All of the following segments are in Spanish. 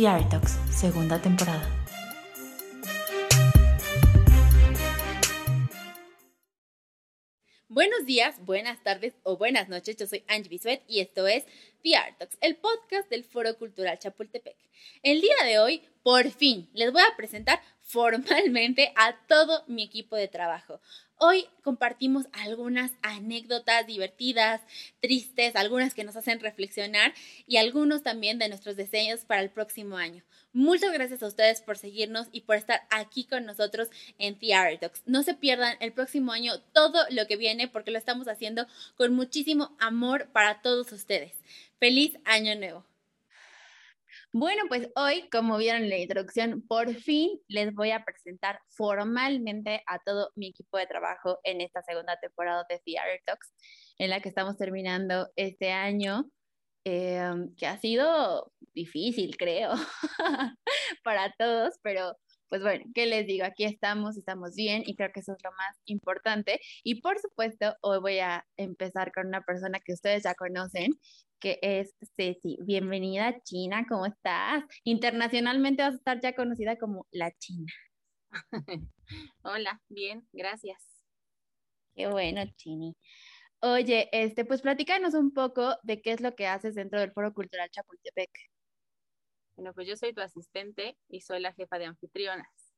The Talks, segunda temporada. Buenos días, buenas tardes o buenas noches. Yo soy Angie Bisuet y esto es The Talks, el podcast del Foro Cultural Chapultepec. El día de hoy, por fin, les voy a presentar formalmente a todo mi equipo de trabajo. Hoy compartimos algunas anécdotas divertidas, tristes, algunas que nos hacen reflexionar y algunos también de nuestros diseños para el próximo año. Muchas gracias a ustedes por seguirnos y por estar aquí con nosotros en The Talks. No se pierdan el próximo año todo lo que viene porque lo estamos haciendo con muchísimo amor para todos ustedes. Feliz año nuevo. Bueno, pues hoy, como vieron en la introducción, por fin les voy a presentar formalmente a todo mi equipo de trabajo en esta segunda temporada de The Talks, en la que estamos terminando este año, em, que ha sido difícil, creo, para todos, pero pues bueno, ¿qué les digo? Aquí estamos, estamos bien y creo que eso es lo más importante. Y por supuesto, hoy voy a empezar con una persona que ustedes ya conocen, que es Ceci. Bienvenida China, ¿cómo estás? Internacionalmente vas a estar ya conocida como la China. Hola, bien, gracias. Qué bueno, Chini. Oye, este, pues platícanos un poco de qué es lo que haces dentro del Foro Cultural Chapultepec. Bueno, pues yo soy tu asistente y soy la jefa de anfitrionas.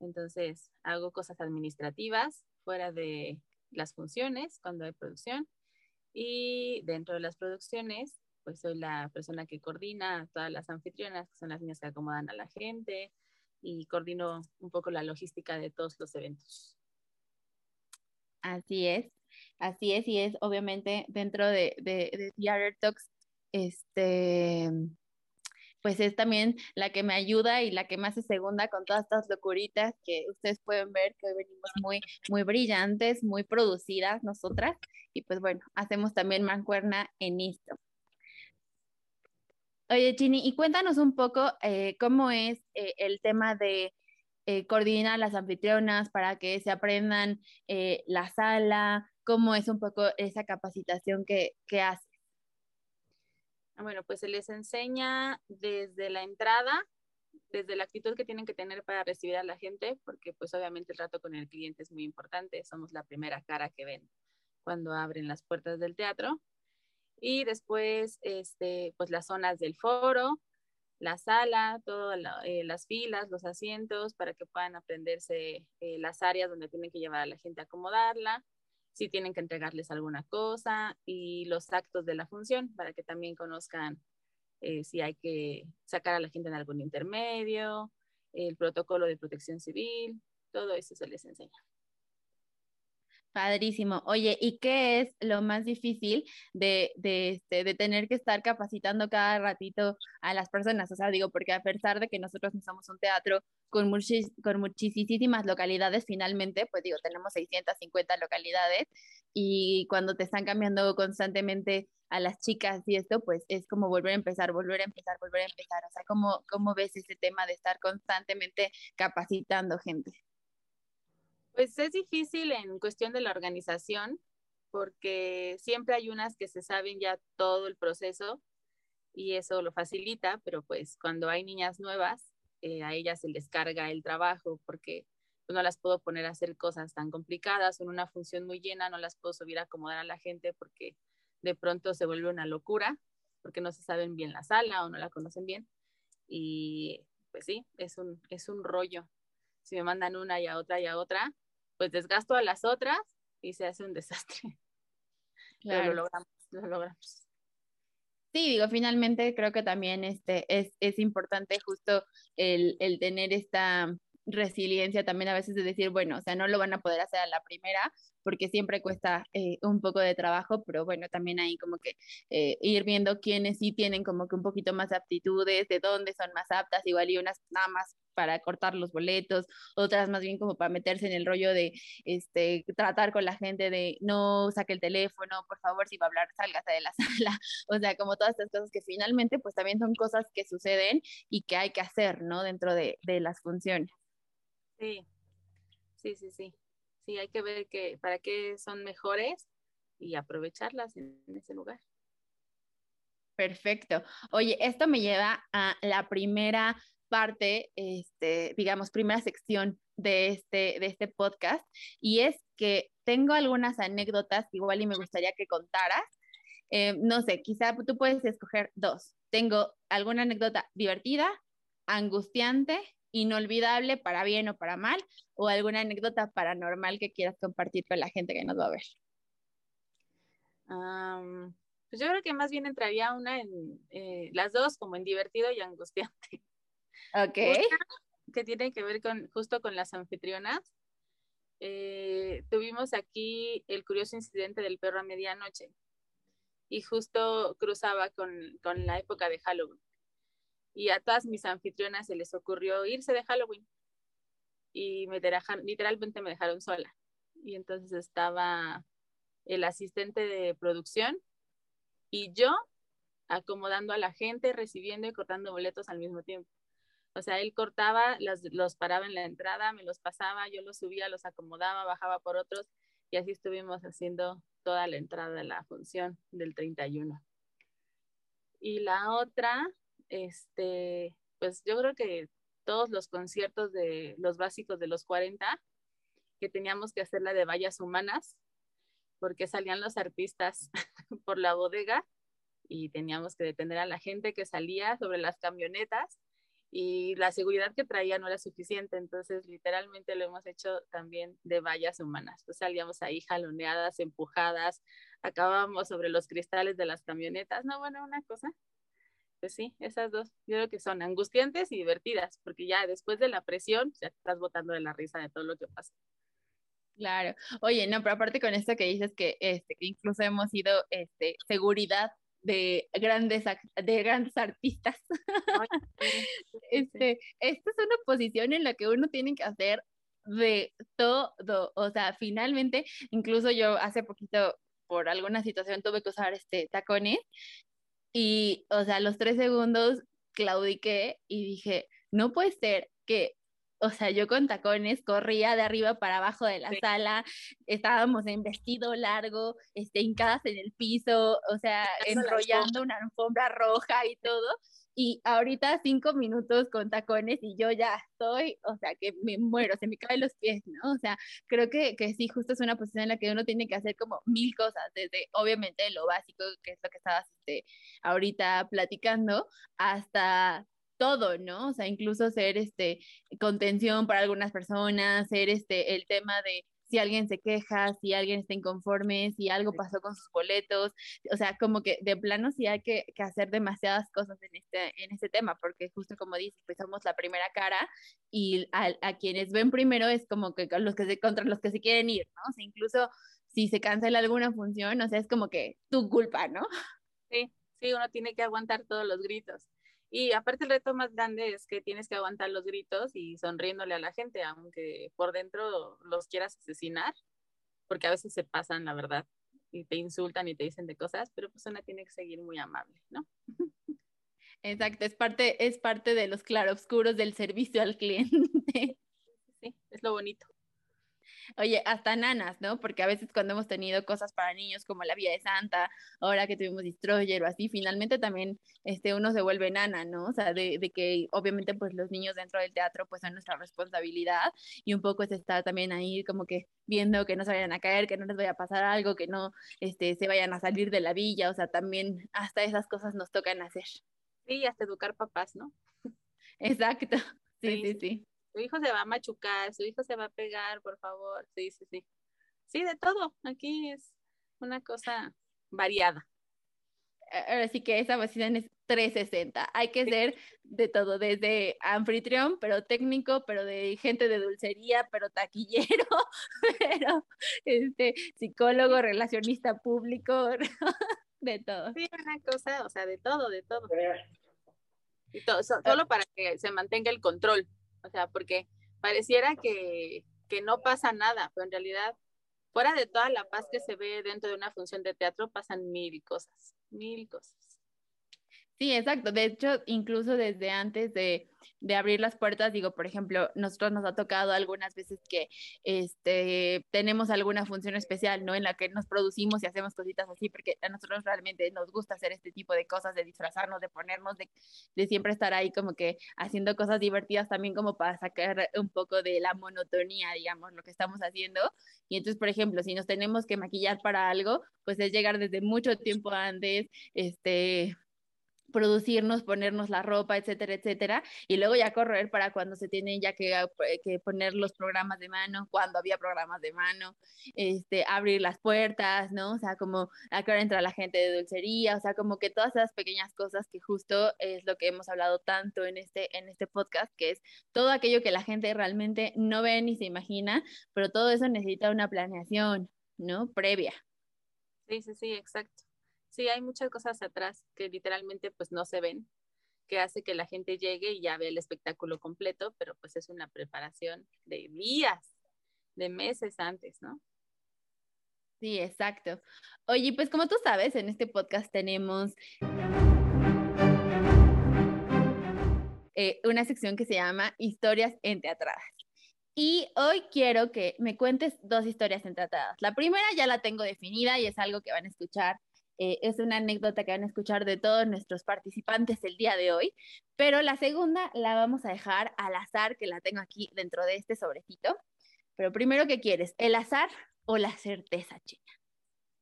Entonces, hago cosas administrativas fuera de las funciones cuando hay producción y dentro de las producciones, pues soy la persona que coordina a todas las anfitrionas, que son las niñas que acomodan a la gente, y coordino un poco la logística de todos los eventos. Así es, así es, y es obviamente dentro de, de, de Theater Talks, este, pues es también la que me ayuda y la que me hace segunda con todas estas locuritas que ustedes pueden ver que hoy venimos muy, muy brillantes, muy producidas nosotras. Y pues bueno, hacemos también mancuerna en esto. Oye, Chini, y cuéntanos un poco eh, cómo es eh, el tema de eh, coordinar las anfitrionas para que se aprendan la sala, cómo es un poco esa capacitación que, que hace. Ah, bueno, pues se les enseña desde la entrada, desde la actitud que tienen que tener para recibir a la gente, porque pues obviamente el trato con el cliente es muy importante, somos la primera cara que ven cuando abren las puertas del teatro. Y después, este, pues las zonas del foro, la sala, todas eh, las filas, los asientos, para que puedan aprenderse eh, las áreas donde tienen que llevar a la gente a acomodarla si tienen que entregarles alguna cosa y los actos de la función para que también conozcan eh, si hay que sacar a la gente en algún intermedio, el protocolo de protección civil, todo eso se les enseña. Padrísimo. Oye, ¿y qué es lo más difícil de, de, este, de tener que estar capacitando cada ratito a las personas? O sea, digo, porque a pesar de que nosotros no somos un teatro con, con muchísimas localidades, finalmente, pues digo, tenemos 650 localidades y cuando te están cambiando constantemente a las chicas y esto, pues es como volver a empezar, volver a empezar, volver a empezar. O sea, ¿cómo, cómo ves ese tema de estar constantemente capacitando gente? Pues es difícil en cuestión de la organización, porque siempre hay unas que se saben ya todo el proceso y eso lo facilita, pero pues cuando hay niñas nuevas, eh, a ellas se les carga el trabajo porque no las puedo poner a hacer cosas tan complicadas, en una función muy llena, no las puedo subir a acomodar a la gente porque de pronto se vuelve una locura, porque no se saben bien la sala o no la conocen bien. Y pues sí, es un, es un rollo. Si me mandan una y a otra y a otra, pues desgasto a las otras y se hace un desastre. Pero lo logramos, lo logramos. Sí, digo, finalmente creo que también este, es, es importante justo el, el tener esta resiliencia también a veces de decir, bueno, o sea, no lo van a poder hacer a la primera, porque siempre cuesta eh, un poco de trabajo, pero bueno, también hay como que eh, ir viendo quiénes sí tienen como que un poquito más aptitudes, de dónde son más aptas, igual y unas nada más para cortar los boletos, otras más bien como para meterse en el rollo de este tratar con la gente de no saque el teléfono, por favor, si va a hablar, sálgase de la sala. O sea, como todas estas cosas que finalmente pues también son cosas que suceden y que hay que hacer, ¿no? Dentro de, de las funciones. Sí, sí, sí, sí sí hay que ver que para qué son mejores y aprovecharlas en, ese lugar. Perfecto. Oye, esto me lleva a la primera parte, este, digamos, primera sección de este, de este podcast, y es que tengo algunas anécdotas igual y me gustaría que contaras. Eh, no sé, quizá tú puedes escoger dos. Tengo alguna anécdota divertida, angustiante, inolvidable para bien o para mal, o alguna anécdota paranormal que quieras compartir con la gente que nos va a ver. Pues yo creo que más bien entraría una en eh, las dos, como en divertido y angustiante. Ok. que tiene que ver con justo con las anfitrionas. Eh, tuvimos aquí el curioso incidente del perro a medianoche y justo cruzaba con, con la época de Halloween. Y a todas mis anfitrionas se les ocurrió irse de Halloween y me dejaron, literalmente me dejaron sola. Y entonces estaba el asistente de producción y yo acomodando a la gente, recibiendo y cortando boletos al mismo tiempo. O sea, él cortaba, los paraba en la entrada, me los pasaba, yo los subía, los acomodaba, bajaba por otros y así estuvimos haciendo toda la entrada de la función del 31. Y la otra, este, pues yo creo que todos los conciertos de los básicos de los 40, que teníamos que hacer la de vallas humanas, porque salían los artistas por la bodega y teníamos que detener a la gente que salía sobre las camionetas y la seguridad que traía no era suficiente, entonces literalmente lo hemos hecho también de vallas humanas. Pues salíamos ahí jaloneadas, empujadas, acabábamos sobre los cristales de las camionetas, no, bueno, una cosa. Pues sí, esas dos, yo creo que son angustiantes y divertidas, porque ya después de la presión, ya estás botando de la risa de todo lo que pasa. Claro. Oye, no, pero aparte con esto que dices que, este, que incluso hemos sido este, seguridad de grandes, de grandes artistas. este, esta es una posición en la que uno tiene que hacer de todo, o sea, finalmente, incluso yo hace poquito por alguna situación tuve que usar este tacones y, o sea, los tres segundos claudiqué y dije, no puede ser que o sea, yo con tacones corría de arriba para abajo de la sala, estábamos en vestido largo, este, hincadas en el piso, o sea, enrollando una alfombra roja y todo. Y ahorita cinco minutos con tacones y yo ya estoy, o sea, que me muero, se me caen los pies, ¿no? O sea, creo que, que sí, justo es una posición en la que uno tiene que hacer como mil cosas, desde obviamente lo básico, que es lo que estabas este, ahorita platicando, hasta todo, ¿no? O sea, incluso ser este contención para algunas personas, ser este el tema de si alguien se queja, si alguien está inconforme, si algo pasó con sus boletos, o sea, como que de plano sí hay que, hacer demasiadas cosas en este, en este tema, porque justo como dices, pues somos la primera cara y a, a quienes ven primero es como que los que se, contra los que se quieren ir, ¿no? O sea, incluso si se cancela alguna función, o sea, es como que tu culpa, ¿no? Sí, sí, uno tiene que aguantar todos los gritos. Y aparte el reto más grande es que tienes que aguantar los gritos y sonriéndole a la gente, aunque por dentro los quieras asesinar, porque a veces se pasan, la verdad, y te insultan y te dicen de cosas, pero pues una tiene que seguir muy amable, ¿no? Exacto, es parte, es parte de los claroscuros del servicio al cliente. Sí, es lo bonito. Oye, hasta nanas, ¿no? Porque a veces cuando hemos tenido cosas para niños como la Vía de Santa, ahora que tuvimos Destroyer o así, finalmente también este, uno se vuelve nana, ¿no? O sea, de, de, que obviamente pues los niños dentro del teatro pues son nuestra responsabilidad y un poco es estar también ahí como que viendo que no se vayan a caer, que no les vaya a pasar algo, que no este, se vayan a salir de la villa, o sea, también hasta esas cosas nos tocan hacer. Sí, hasta educar papás, ¿no? Exacto, sí, sí. sí su hijo se va a machucar, su hijo se va a pegar, por favor. Sí, sí, sí. Sí, de todo. Aquí es una cosa variada. Ahora sí que esa vacina es 360. Hay que ser de todo, desde anfitrión, pero técnico, pero de gente de dulcería, pero taquillero, pero este psicólogo, relacionista público, de todo. Sí, una cosa, o sea, de todo, de todo. Y todo, solo para que se mantenga el control. O sea, porque pareciera que, que no pasa nada, pero en realidad, fuera de toda la paz que se ve dentro de una función de teatro, pasan mil cosas, mil cosas. Sí, exacto. De hecho, incluso desde antes de, de, abrir las puertas, digo, por ejemplo, nosotros nos ha tocado algunas veces que este, tenemos alguna función especial, ¿no? En la que nos producimos y hacemos cositas así, porque a nosotros realmente nos gusta hacer este tipo de cosas, de disfrazarnos, de ponernos, de, de siempre estar ahí como que haciendo cosas divertidas también como para sacar un poco de la monotonía, digamos, lo que estamos haciendo. Y entonces, por ejemplo, si nos tenemos que maquillar para algo, pues es llegar desde mucho tiempo antes, este producirnos, ponernos la ropa, etcétera, etcétera, y luego ya correr para cuando se tienen ya que, que, poner los programas de mano, cuando había programas de mano, este, abrir las puertas, ¿no? O sea, como a qué entra la gente de dulcería, o sea, como que todas esas pequeñas cosas que justo es lo que hemos hablado tanto en este, en este podcast, que es todo aquello que la gente realmente no ve ni se imagina, pero todo eso necesita una planeación, ¿no? Previa. Sí, sí, sí, exacto. Sí, hay muchas cosas atrás que literalmente pues no se ven, que hace que la gente llegue y ya ve el espectáculo completo, pero pues es una preparación de días, de meses antes, ¿no? Sí, exacto. Oye, pues como tú sabes, en este podcast tenemos eh, una sección que se llama Historias enteatradas. Y hoy quiero que me cuentes dos historias enteatradas. La primera ya la tengo definida y es algo que van a escuchar eh, es una anécdota que van a escuchar de todos nuestros participantes el día de hoy, pero la segunda la vamos a dejar al azar, que la tengo aquí dentro de este sobrecito. Pero primero, ¿qué quieres? ¿El azar o la certeza, chica?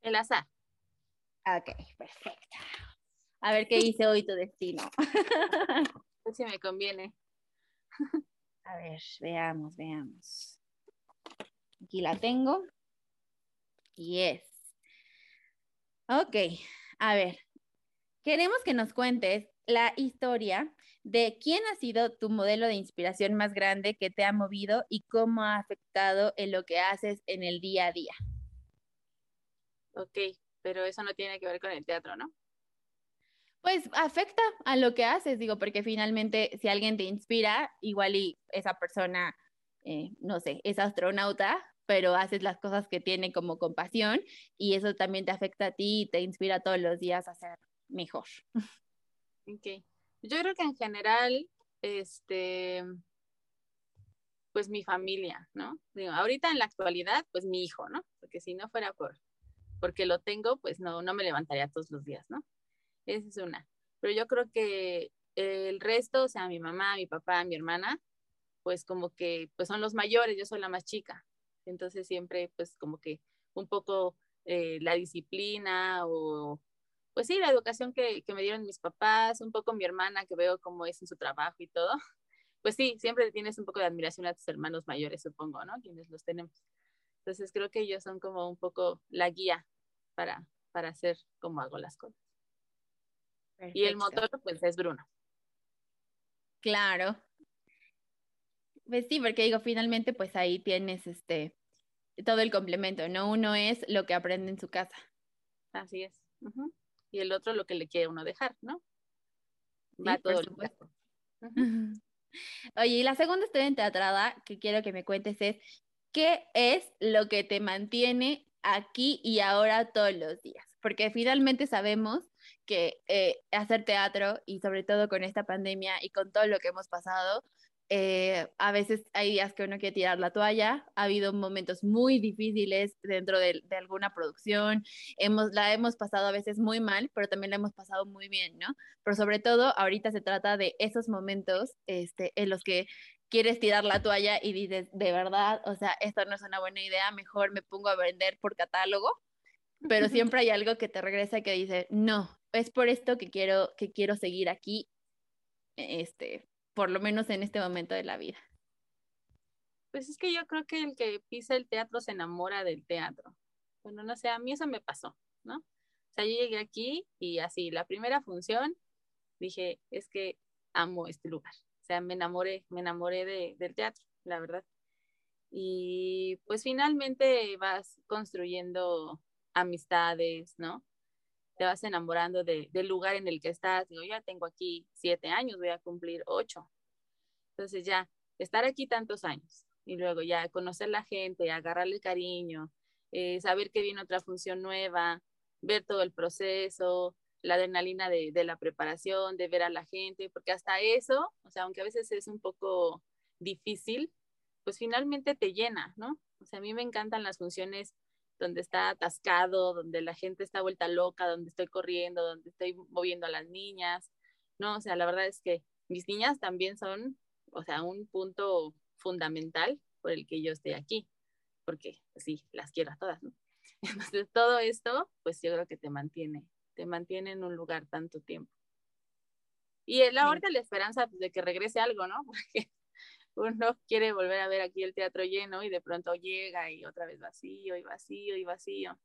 El azar. Ok, perfecto. A ver qué dice hoy tu destino. Si me conviene. A ver, veamos, veamos. Aquí la tengo. Y es Ok, a ver, queremos que nos cuentes la historia de quién ha sido tu modelo de inspiración más grande que te ha movido y cómo ha afectado en lo que haces en el día a día. Ok, pero eso no tiene que ver con el teatro, ¿no? Pues afecta a lo que haces, digo, porque finalmente si alguien te inspira, igual y esa persona, eh, no sé, es astronauta, pero haces las cosas que tiene como compasión y eso también te afecta a ti y te inspira todos los días a ser mejor. Ok. Yo creo que en general, este, pues mi familia, ¿no? Digo, ahorita en la actualidad, pues mi hijo, ¿no? Porque si no fuera por, porque lo tengo, pues no, no me levantaría todos los días, ¿no? Esa es una. Pero yo creo que el resto, o sea, mi mamá, mi papá, mi hermana, pues como que, pues son los mayores, yo soy la más chica. Entonces siempre pues como que un poco eh, la disciplina o pues sí, la educación que, que, me dieron mis papás, un poco mi hermana que veo cómo es en su trabajo y todo, pues sí, siempre tienes un poco de admiración a tus hermanos mayores, supongo, ¿no? Quienes los tenemos. Entonces creo que ellos son como un poco la guía para, para hacer como hago las cosas. Y el motor, pues es Bruno. Claro. Pues sí, porque digo, finalmente, pues ahí tienes este todo el complemento, ¿no? Uno es lo que aprende en su casa. Así es. Y el otro lo que le quiere uno dejar, ¿no? Va todo el Oye, y la segunda historia teatrada que quiero que me cuentes es, ¿qué es lo que te mantiene aquí y ahora todos los días? Porque finalmente sabemos que eh, hacer teatro y sobre todo con esta pandemia y con todo lo que hemos pasado, eh, a veces hay días que uno quiere tirar la toalla, ha habido momentos muy difíciles dentro de, alguna producción, hemos, la hemos pasado a veces muy mal, pero también la hemos pasado muy bien, ¿no? Pero sobre todo ahorita se trata de esos momentos este, en los que quieres tirar la toalla y dices, de verdad, o sea, esto no es una buena idea, mejor me pongo a vender por catálogo, pero siempre hay algo que te regresa que dice, no, es por esto que quiero, que quiero seguir aquí, este, por lo menos en este momento de la vida. Pues es que yo creo que el que pisa el teatro se enamora del teatro. Bueno, no sé, a mí eso me pasó, ¿no? O sea, yo llegué aquí y así, la primera función, dije, es que amo este lugar. O sea, me enamoré, me enamoré de, del teatro, la verdad. Y pues finalmente vas construyendo amistades, ¿no? Te vas enamorando del lugar en el que estás. Digo, ya tengo aquí siete años, voy a cumplir ocho. Entonces ya, estar aquí tantos años y luego ya conocer la gente, agarrarle el cariño, eh, saber que viene otra función nueva, ver todo el proceso, la adrenalina de, de, la preparación, de ver a la gente, porque hasta eso, o sea, aunque a veces es un poco difícil, pues finalmente te llena, ¿no? O sea, a mí me encantan las funciones donde está atascado, donde la gente está vuelta loca, donde estoy corriendo, donde estoy moviendo a las niñas, ¿no? O sea, la verdad es que mis niñas también son, o sea, un punto fundamental por el que yo estoy aquí, porque pues sí, las quiero a todas, ¿no? Entonces, todo esto, pues yo creo que te mantiene, te mantiene en un lugar tanto tiempo. Y el ahorita la esperanza pues, de que regrese algo, ¿no? Porque uno quiere volver a ver aquí el teatro lleno y de pronto llega y otra vez vacío y vacío y vacío.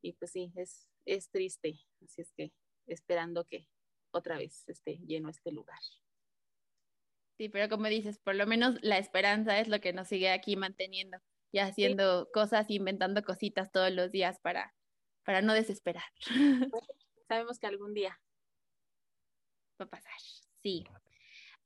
Y pues sí, es, es triste. Así es que esperando que otra vez esté lleno este lugar. Sí, pero como dices, por lo menos la esperanza es lo que nos sigue aquí manteniendo y haciendo cosas, inventando cositas todos los días para, para no desesperar. Sabemos que algún día va a pasar. Sí.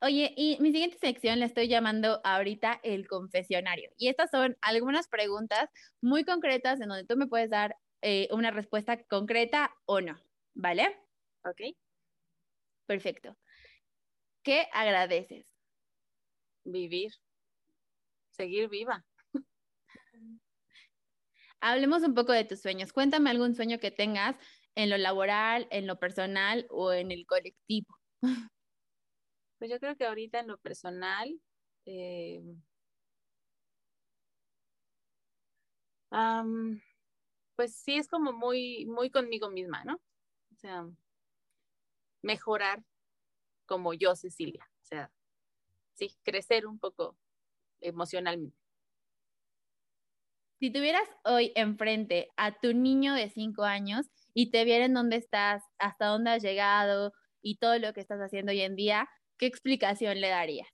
Oye, y mi siguiente sección la estoy llamando ahorita el confesionario. Y estas son algunas preguntas muy concretas en donde tú me puedes dar eh, una respuesta concreta o no, ¿vale? Ok. Perfecto. ¿Qué agradeces? Vivir. Seguir viva. Hablemos un poco de tus sueños. Cuéntame algún sueño que tengas en lo laboral, en lo personal o en el colectivo. Pues yo creo que ahorita en lo personal, eh, pues sí es como muy, muy conmigo misma, ¿no? O sea, mejorar como yo, Cecilia. O sea, sí, crecer un poco emocionalmente. Si tuvieras hoy enfrente a tu niño de cinco años y te vieran dónde estás, hasta dónde has llegado y todo lo que estás haciendo hoy en día, ¿qué explicación le darías?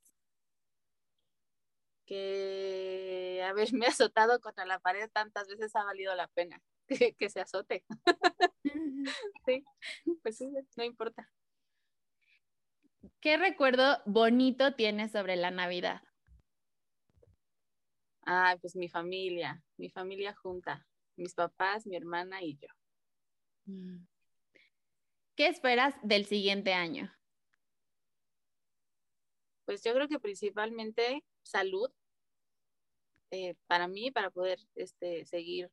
Que haberme azotado contra la pared tantas veces ha valido la pena que, se azote. sí, pues sí, no importa. ¿Qué recuerdo bonito tienes sobre la Navidad? Ah, pues mi familia, mi familia junta, mis papás, mi hermana y yo. Mm. ¿Qué esperas del siguiente año? Pues yo creo que principalmente salud eh, para mí, para poder este, seguir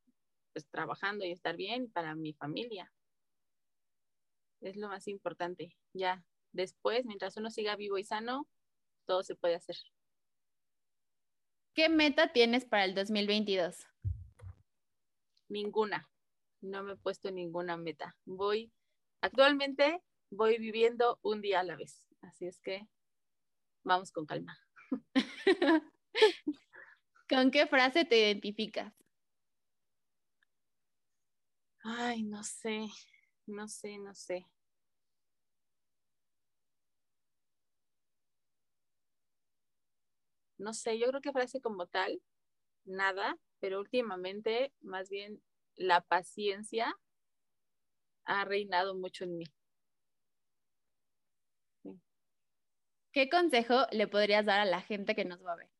pues, trabajando y estar bien, para mi familia. Es lo más importante. Ya después, mientras uno siga vivo y sano, todo se puede hacer. ¿Qué meta tienes para el 2022? Ninguna. No me he puesto ninguna meta. Voy, actualmente voy viviendo un día a la vez. Así es que vamos con calma. ¿Con qué frase te identificas? Ay, no sé, no sé, no sé. No sé, yo creo que frase como tal, nada, pero últimamente más bien la paciencia ha reinado mucho en mí. ¿Qué consejo le podrías dar a la gente que nos va a ver?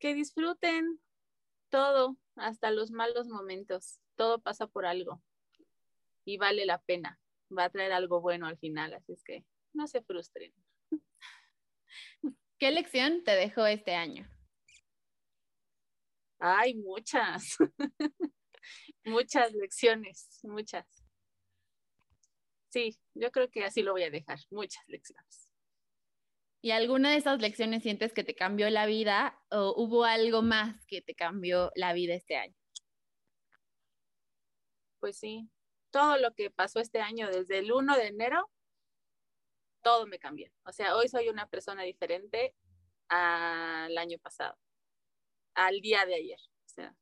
que disfruten todo, hasta los malos momentos. Todo pasa por algo y vale la pena. Va a traer algo bueno al final, así es que no se frustren. ¿Qué lección te dejó este año? Hay muchas, muchas lecciones, muchas. Sí, yo creo que así lo voy a dejar, muchas lecciones. ¿Y alguna de esas lecciones sientes que te cambió la vida o hubo algo más que te cambió la vida este año? Pues sí, todo lo que pasó este año desde el 1 de enero, todo me cambió. O sea, hoy soy una persona diferente al año pasado, al día de ayer. O sea.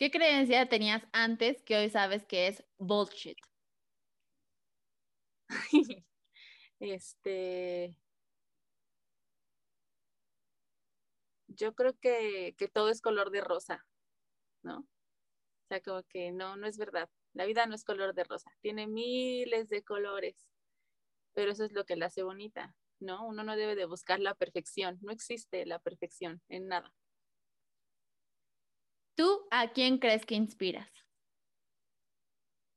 ¿Qué creencia tenías antes que hoy sabes que es bullshit? este. Yo creo que, que todo es color de rosa, ¿no? O sea, como que no, no es verdad. La vida no es color de rosa, tiene miles de colores, pero eso es lo que la hace bonita, ¿no? Uno no debe de buscar la perfección, no existe la perfección en nada. ¿Tú a quién crees que inspiras?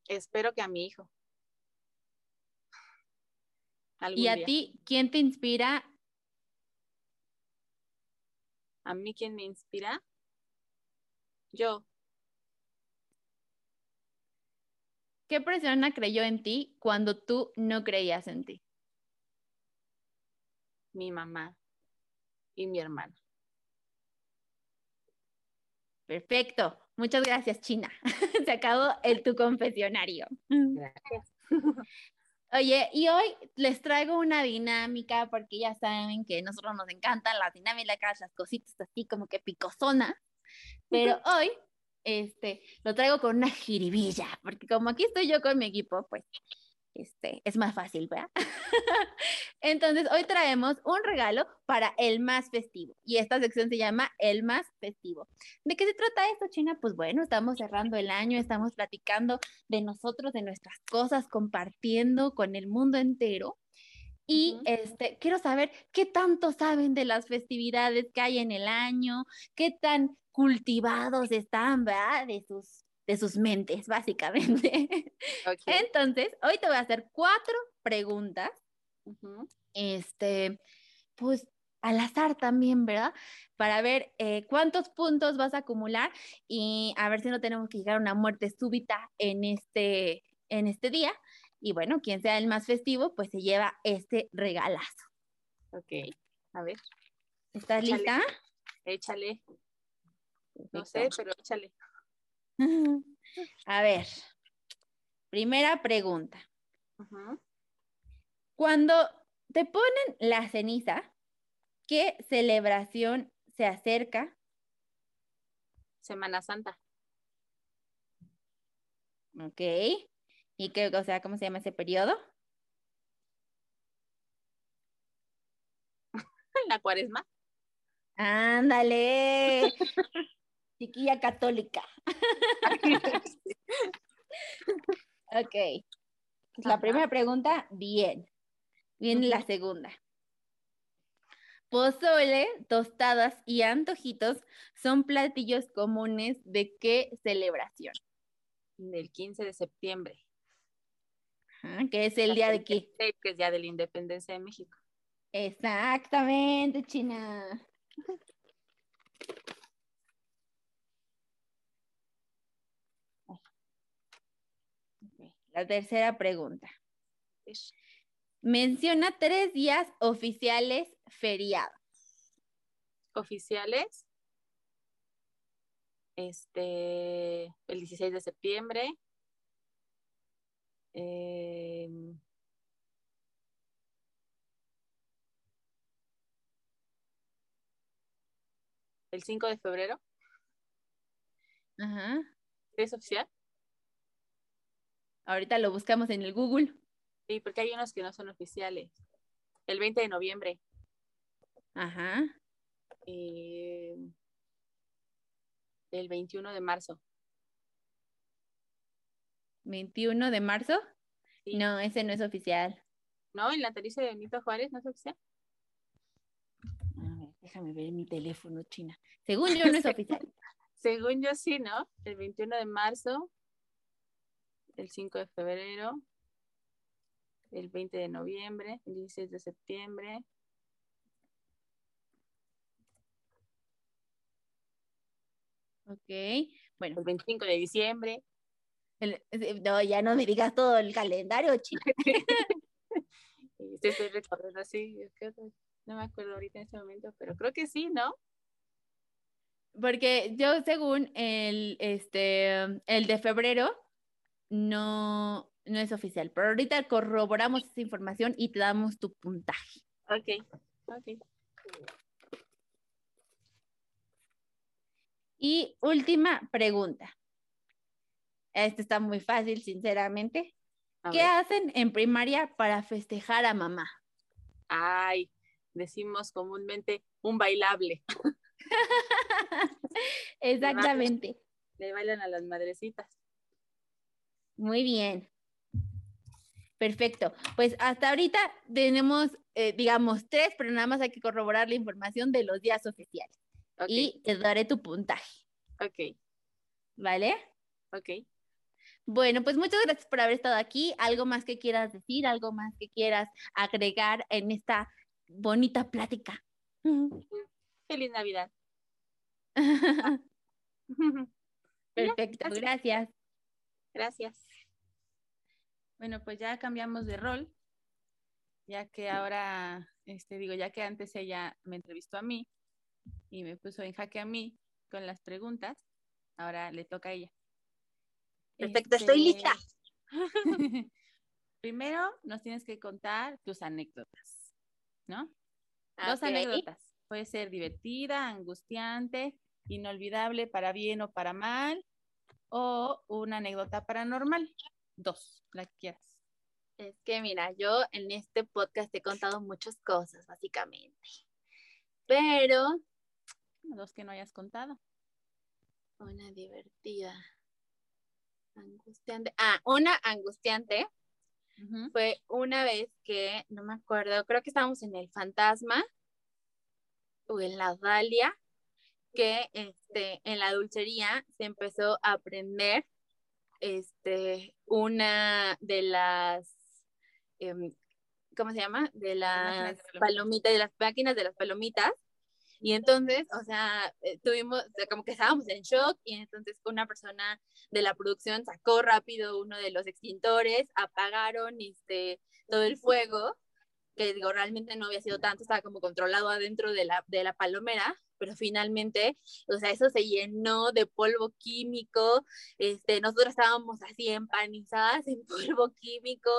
Espero que a mi hijo. Algún ¿Y a día. ti quién te inspira? ¿A mí quién me inspira? Yo. ¿Qué persona creyó en ti cuando tú no creías en ti? mi mamá y mi hermana. Perfecto. Muchas gracias, China. Se acabó el tu confesionario. Gracias. Oye, y hoy les traigo una dinámica porque ya saben que a nosotros nos encantan las dinámicas, las cositas así como que picosonas, pero hoy este, lo traigo con una jiribilla, porque como aquí estoy yo con mi equipo, pues este, es más fácil, ¿verdad? Entonces, hoy traemos un regalo para el más festivo y esta sección se llama El más festivo. ¿De qué se trata esto, China? Pues bueno, estamos cerrando el año, estamos platicando de nosotros, de nuestras cosas, compartiendo con el mundo entero. Y este, quiero saber qué tanto saben de las festividades que hay en el año, qué tan cultivados están, ¿verdad? De sus, de sus mentes, básicamente. Entonces, hoy te voy a hacer cuatro preguntas, este, pues al azar también, ¿verdad? Para ver eh, cuántos puntos vas a acumular y a ver si no tenemos que llegar a una muerte súbita en este, en este día. Y bueno, quien sea el más festivo, pues se lleva este regalazo. Ok. A ver, ¿Estás Échale. lista? échale. No sé, pero échale. A ver, primera pregunta. Cuando te ponen la ceniza, ¿qué celebración se acerca? Semana Santa. ¿Ok? ¿Y qué, o sea, cómo se llama ese periodo? La cuaresma. Ándale, chiquilla católica. Ok. La primera pregunta, bien. Viene la segunda. Pozole, tostadas y antojitos son platillos comunes de qué celebración? Del 15 de septiembre. Ajá, ¿Qué es el día de qué? Que es día de la independencia de México. Exactamente, China. La tercera pregunta. Menciona tres días oficiales feriados. Oficiales. Este, el 16 de septiembre. Em, el 5 de febrero. Ajá. ¿Es oficial? Ahorita lo buscamos en el Google. Sí, porque hay unos que no son oficiales. El 20 de noviembre. Ajá. eh, el 21 de marzo. 21 de marzo. Sí. No, ese no es oficial. ¿No? El natalicio de Benito Juárez no es oficial. A ver, déjame ver mi teléfono, China. Según yo no es oficial. Según yo sí, ¿no? El 21 de marzo, el 5 de febrero, el 20 de noviembre, el 16 de septiembre. Ok. Bueno, el 25 de diciembre. el- no, ya no me digas todo el calendario, sí estoy recordando así, no me acuerdo ahorita en este momento, pero creo que sí, ¿no? Porque yo, según el, este, el de febrero, no, no es oficial. Pero ahorita corroboramos esa información y te damos tu puntaje. Ok, ok. Y última pregunta. Esta está muy fácil, sinceramente. A ¿Qué ver. hacen en primaria para festejar a mamá? Ay, decimos comúnmente un bailable. Exactamente. Le bailan a las madrecitas. Muy bien. Perfecto. Pues hasta ahorita tenemos, eh, digamos, tres, pero nada más hay que corroborar la información de los días oficiales. Y te daré tu puntaje. ok. ¿vale? Ok. Bueno, pues muchas gracias por haber estado aquí. ¿Algo más que quieras decir? ¿Algo más que quieras agregar en esta bonita plática? Feliz Navidad. Perfecto, gracias. Gracias. Bueno, pues ya cambiamos de rol, ya que ahora, este, digo, ya que antes ella me entrevistó a mí y me puso en jaque a mí con las preguntas, ahora le toca a ella. Perfecto, estoy Este, lista. Primero nos tienes que contar tus anécdotas, ¿no? Dos anécdotas. Puede ser divertida, angustiante, inolvidable para bien o para mal, o una anécdota paranormal. Dos, la que quieras. Es que mira, yo en este podcast he contado muchas cosas, básicamente. Pero Dos que no hayas contado. una divertida. Angustiante. Ah, una angustiante fue una vez que, no me acuerdo, creo que estábamos en el Fantasma o en la Dalia, que este, en la dulcería se empezó a aprender este, una de las, em, ¿cómo se llama? De las de palomitas. palomitas, de las máquinas de las palomitas. Y entonces, o sea, eh, tuvimos, como que estábamos en shock y entonces una persona de la producción sacó rápido uno de los extintores, apagaron este, todo el fuego, que digo, realmente no había sido tanto, estaba como controlado adentro de la, de la palomera, pero finalmente, o sea, eso se llenó de polvo químico, este, nosotros estábamos así empanizadas en polvo químico,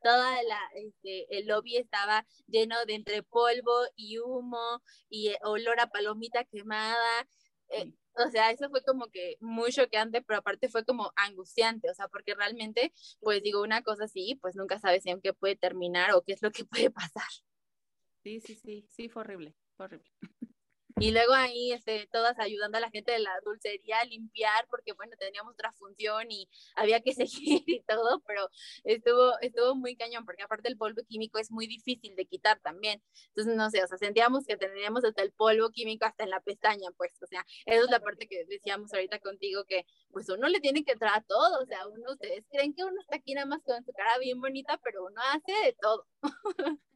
toda la, este, el lobby estaba lleno de entre polvo y humo y eh, olor a palomita quemada, eh, o sea, eso fue como que muy choqueante, pero aparte fue como angustiante, o sea, porque realmente, pues digo, una cosa así, pues nunca sabes en qué puede terminar o qué es lo que puede pasar. Sí, sí, sí, sí, fue horrible, fue horrible. Y luego ahí, este, todas ayudando a la gente de la dulcería a limpiar, porque bueno, teníamos otra función y había que seguir y todo, pero estuvo, estuvo muy cañón, porque aparte el polvo químico es muy difícil de quitar también. Entonces, no sé, o sea, sentíamos que teníamos hasta el polvo químico hasta en la pestaña, pues, o sea, esa es la parte que decíamos ahorita contigo, que pues uno le tiene que entrar a todo, o sea, uno, ustedes creen que uno está aquí nada más con su cara bien bonita, pero uno hace de todo.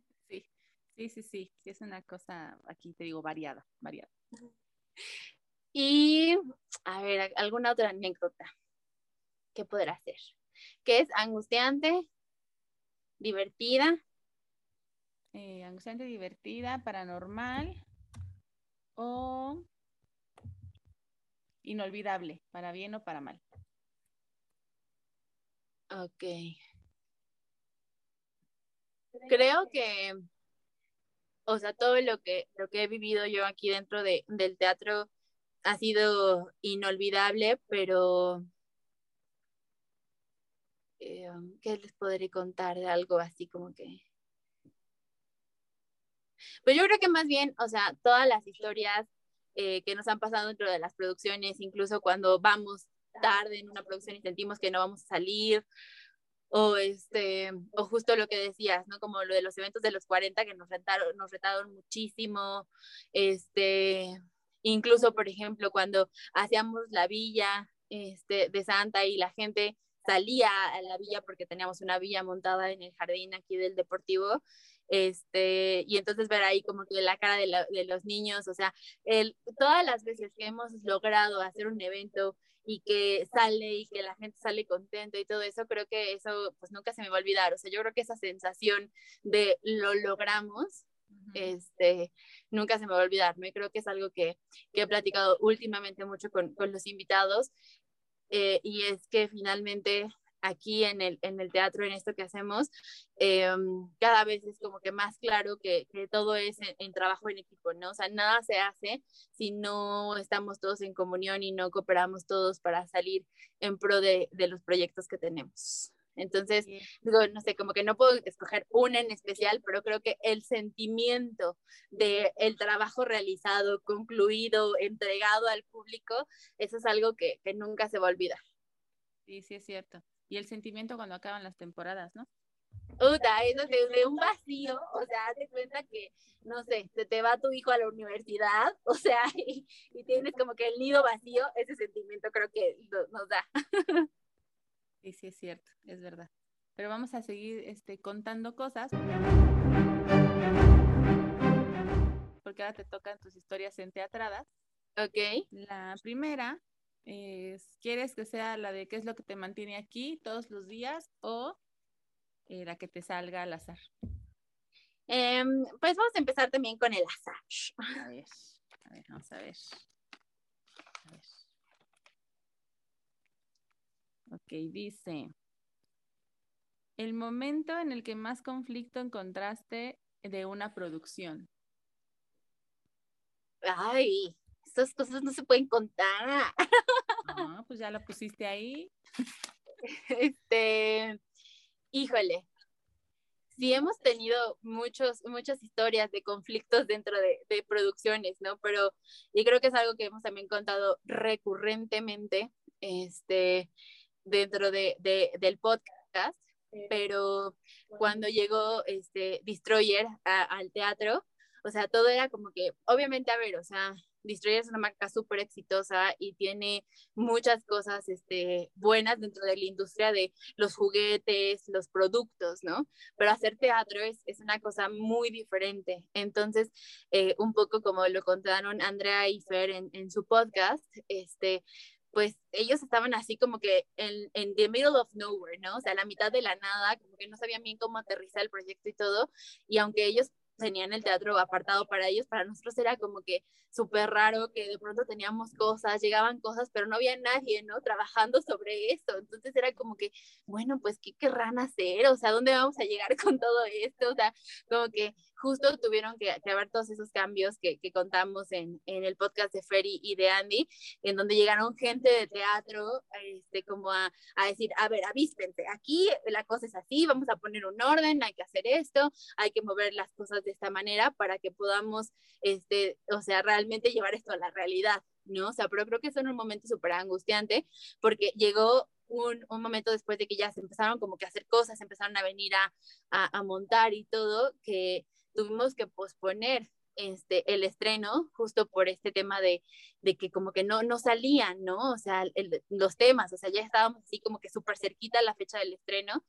Sí, sí, sí, es una cosa, aquí te digo, variada, variada. Y, a ver, alguna otra anécdota que podrá ser, que es angustiante, divertida, Eh, angustiante, divertida, paranormal o inolvidable, para bien o para mal. ok. Creo que, o sea, todo lo que, lo que he vivido yo aquí dentro de, del teatro ha sido inolvidable, pero eh, ¿qué les podré contar de algo así como que? Pues yo creo que más bien, o sea, todas las historias eh, que nos han pasado dentro de las producciones, incluso cuando vamos tarde en una producción y sentimos que no vamos a salir, o este, o justo lo que decías, ¿no? Como lo de los eventos de los 40 que nos retaron, nos retaron muchísimo, este, incluso, por ejemplo, cuando hacíamos la villa este, de Santa y la gente salía a la villa porque teníamos una villa montada en el jardín aquí del deportivo, este, y entonces ver ahí como que la cara de, la, de los niños, o sea, el, todas las veces que hemos logrado hacer un evento y que sale y que la gente sale contento y todo eso, creo que eso pues nunca se me va a olvidar, o sea, yo creo que esa sensación de lo logramos, este, nunca se me va a olvidar, ¿no? Y creo que es algo que, que he platicado últimamente mucho con, con los invitados, eh, y es que finalmente aquí en el, en el teatro, en esto que hacemos, eh, cada vez es como que más claro que, que todo es en, en, trabajo en equipo, ¿no? O sea, nada se hace si no estamos todos en comunión y no cooperamos todos para salir en pro de, de los proyectos que tenemos. Entonces, sí. digo, no sé, como que no puedo escoger una en especial, pero creo que el sentimiento de el trabajo realizado, concluido, entregado al público, eso es algo que, que nunca se va a olvidar. Sí, sí es cierto. Y el sentimiento cuando acaban las temporadas, ¿no? Uta, eso de, un vacío, o sea, te cuenta que, no sé, se te va tu hijo a la universidad, o sea, y, tienes como que el nido vacío, ese sentimiento creo que nos da. Sí, sí, es cierto, es verdad. Pero vamos a seguir este, contando cosas. Porque ahora te tocan tus historias enteatradas. Ok. La primera es, ¿quieres que sea la de qué es lo que te mantiene aquí todos los días o eh, la que te salga al azar? Em, pues vamos a empezar también con el azar. A ver, a ver, vamos a ver. A ver. Ok, dice, el momento en el que más conflicto encontraste de una producción. Ay, estas cosas no se pueden contar. Ah, pues ya lo pusiste ahí. Este, híjole, sí hemos tenido muchos, muchas historias de conflictos dentro de, producciones, ¿no? Pero y creo que es algo que hemos también contado recurrentemente este, dentro de, del podcast, pero cuando llegó este, Destroyer al teatro, o sea, todo era como que, obviamente, a ver, o sea, Destroyer es una marca súper exitosa y tiene muchas cosas este, buenas dentro de la industria de los juguetes, los productos, ¿no? Pero hacer teatro es, es una cosa muy diferente. Entonces, eh, un poco como lo contaron Andrea y Fer en, su podcast, este, pues ellos estaban así como que en, en the middle of nowhere, ¿no? O sea, la mitad de la nada, como que no sabían bien cómo aterrizar el proyecto y todo. Y aunque ellos tenían el teatro apartado para ellos, para nosotros era como que súper raro que de pronto teníamos cosas, llegaban cosas, pero no había nadie, ¿no? Trabajando sobre esto. Entonces era como que, bueno, pues, ¿qué querrán hacer? O sea, ¿dónde vamos a llegar con todo esto? O sea, como que justo tuvieron que, que haber todos esos cambios que, contamos en, el podcast de Ferry y de Andy, en donde llegaron gente de teatro, este, como a, a decir, a ver, avíspense, aquí la cosa es así, vamos a poner un orden, hay que hacer esto, hay que mover las cosas de esta manera para que podamos, este, o sea, realmente llevar esto a la realidad, ¿no? O sea, pero creo que eso en un momento súper angustiante, porque llegó un, momento después de que ya se empezaron como que a hacer cosas, empezaron a venir a montar y todo, que tuvimos que posponer este, el estreno justo por este tema de, de que como que no, no salían, ¿no? O sea, el, los temas, o sea, ya estábamos así como que súper cerquita la fecha del estreno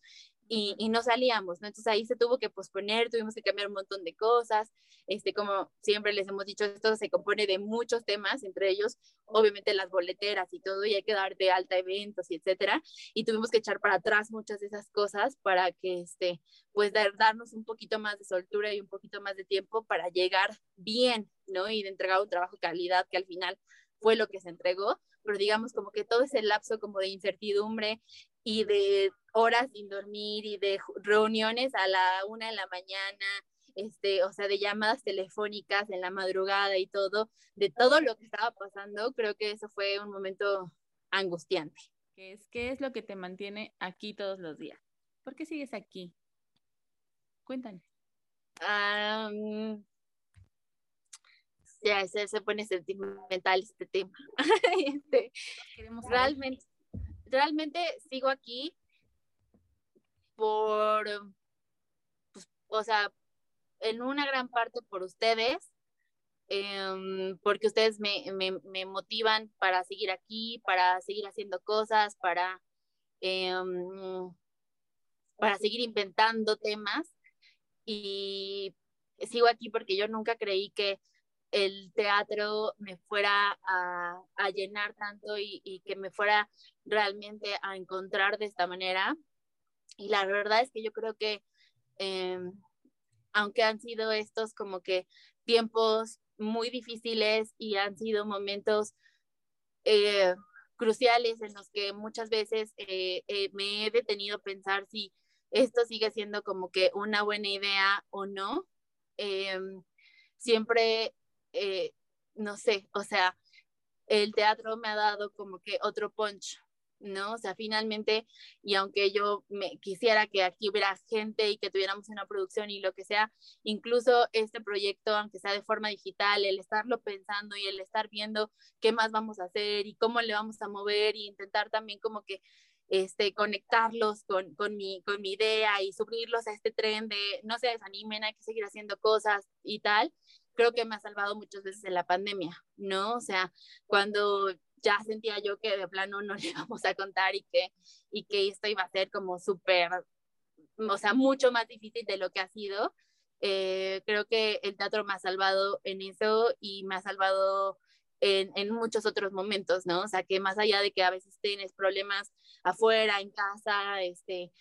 y, y, no salíamos, ¿no? Entonces ahí se tuvo que posponer, tuvimos que cambiar un montón de cosas, este, como siempre les hemos dicho, esto se compone de muchos temas, entre ellos, obviamente, las boleteras y todo, y hay que dar de alta eventos y etcétera, y tuvimos que echar para atrás muchas de esas cosas para que, este, pues, dar, darnos un poquito más de soltura y un poquito más de tiempo para llegar bien, ¿no? Y de entregar un trabajo de calidad que al final fue lo que se entregó, pero digamos como que todo ese lapso como de incertidumbre y de horas sin dormir y de reuniones a la una de la mañana, este, o sea, de llamadas telefónicas en la madrugada y todo, de todo lo que estaba pasando, creo que eso fue un momento angustiante. ¿Qué es, qué es lo que te mantiene aquí todos los días? ¿Por qué sigues aquí? Cuéntame. ya se, se, pone sentimental este tema. este, realmente, realmente sigo aquí por, pues, o sea, en una gran parte por ustedes, eh, porque ustedes me, me, motivan para seguir aquí, para seguir haciendo cosas, para, eh, para seguir inventando temas. Y sigo aquí porque yo nunca creí que el teatro me fuera a, llenar tanto y, que me fuera realmente a encontrar de esta manera. Y la verdad es que yo creo que eh, aunque han sido estos como que tiempos muy difíciles y han sido momentos eh, cruciales en los que muchas veces eh, eh, me he detenido a pensar si esto sigue siendo como que una buena idea o no. Em, siempre, eh, no sé, o sea, el teatro me ha dado como que otro punch ¿no? O sea, finalmente, y aunque yo me quisiera que aquí hubiera gente y que tuviéramos una producción y lo que sea, incluso este proyecto, aunque sea de forma digital, el estarlo pensando y el estar viendo qué más vamos a hacer y cómo le vamos a mover y intentar también como que este, conectarlos con, con, mi, con mi idea y subirlos a este tren de no se desanimen, hay que seguir haciendo cosas y tal, creo que me ha salvado muchas veces en la pandemia, ¿no? O sea, cuando ya sentía yo que de plano no le íbamos a contar y que, y que esto iba a ser como súper, o sea, mucho más difícil de lo que ha sido. Eh, creo que el teatro me ha salvado en eso y me ha salvado en, en, muchos otros momentos, ¿no? O sea, que más allá de que a veces tienes problemas afuera, en casa, este,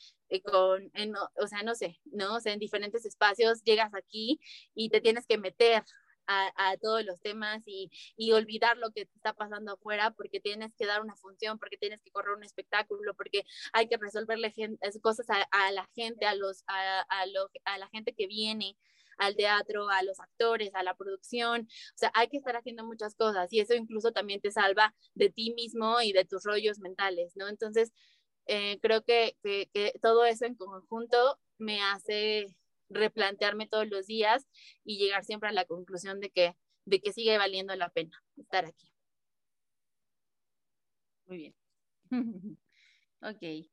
con, en, o sea, no sé, ¿no? O sea, en diferentes espacios llegas aquí y te tienes que meter a, a, todos los temas y, y, olvidar lo que te está pasando afuera porque tienes que dar una función, porque tienes que correr un espectáculo, porque hay que resolverle cosas a, la gente, a, los, a, lo, a la gente que viene al teatro, a los actores, a la producción. O sea, hay que estar haciendo muchas cosas y eso incluso también te salva de ti mismo y de tus rollos mentales, ¿no? Entonces, eh, creo que, que, que, todo eso en conjunto me hace replantearme todos los días y llegar siempre a la conclusión de que, de que sigue valiendo la pena estar aquí. Muy bien. ok.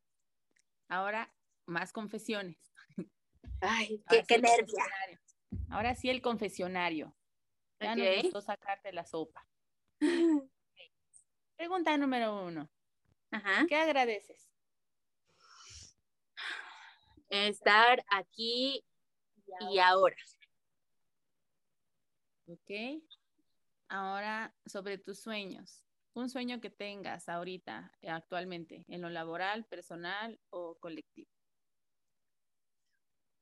Ahora más confesiones. Ay, qué, qué nervia. Ahora sí el confesionario. Ya okay. nos gustó sacarte la sopa. Pregunta número uno. Ajá. ¿Qué agradeces? Estar aquí y ahora. Ok. Ahora sobre tus sueños. Un sueño que tengas ahorita, actualmente, en lo laboral, personal o colectivo.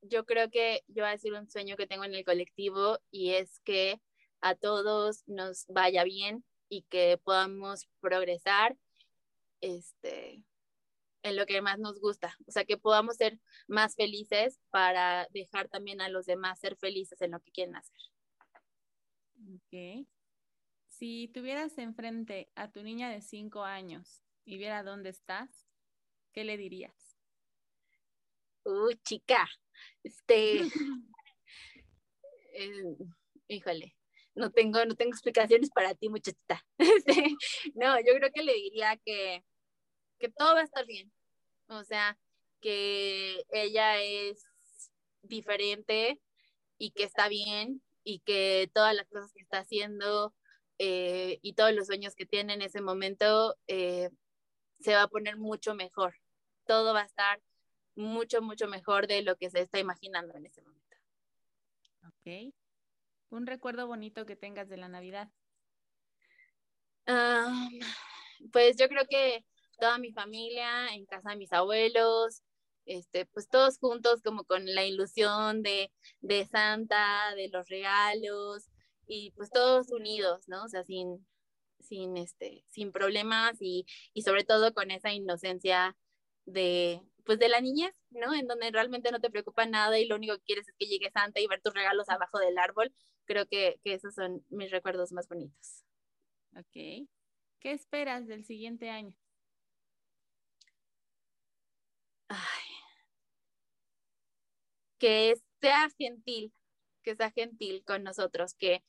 Yo creo que yo voy a decir un sueño que tengo en el colectivo y es que a todos nos vaya bien y que podamos progresar este, en lo que más nos gusta, o sea, que podamos ser más felices para dejar también a los demás ser felices en lo que quieren hacer. Ok. Si tuvieras enfrente a tu niña de cinco años y viera dónde estás, ¿qué le dirías? Uy, chica, este, eh, híjole, no tengo, no tengo explicaciones para ti, muchachita. Este, no, yo creo que le diría que, que todo va a estar bien. O sea, que ella es diferente y que está bien y que todas las cosas que está haciendo eh, y todos los sueños que tiene en ese momento eh, se va a poner mucho mejor. Todo va a estar mucho, mucho mejor de lo que se está imaginando en ese momento. Ok. Un recuerdo bonito que tengas de la Navidad. Um, pues yo creo que toda mi familia en casa de mis abuelos, este, pues todos juntos como con la ilusión de, de Santa, de los regalos y pues todos unidos, ¿no? O sea, sin, sin, este, sin problemas y, y sobre todo con esa inocencia de, pues de la niñez, ¿no? En donde realmente no te preocupa nada y lo único que quieres es que llegue Santa y ver tus regalos abajo del árbol. Creo que, que esos son mis recuerdos más bonitos. Ok. ¿Qué esperas del siguiente año? Ay, que sea gentil, que sea gentil con nosotros, que,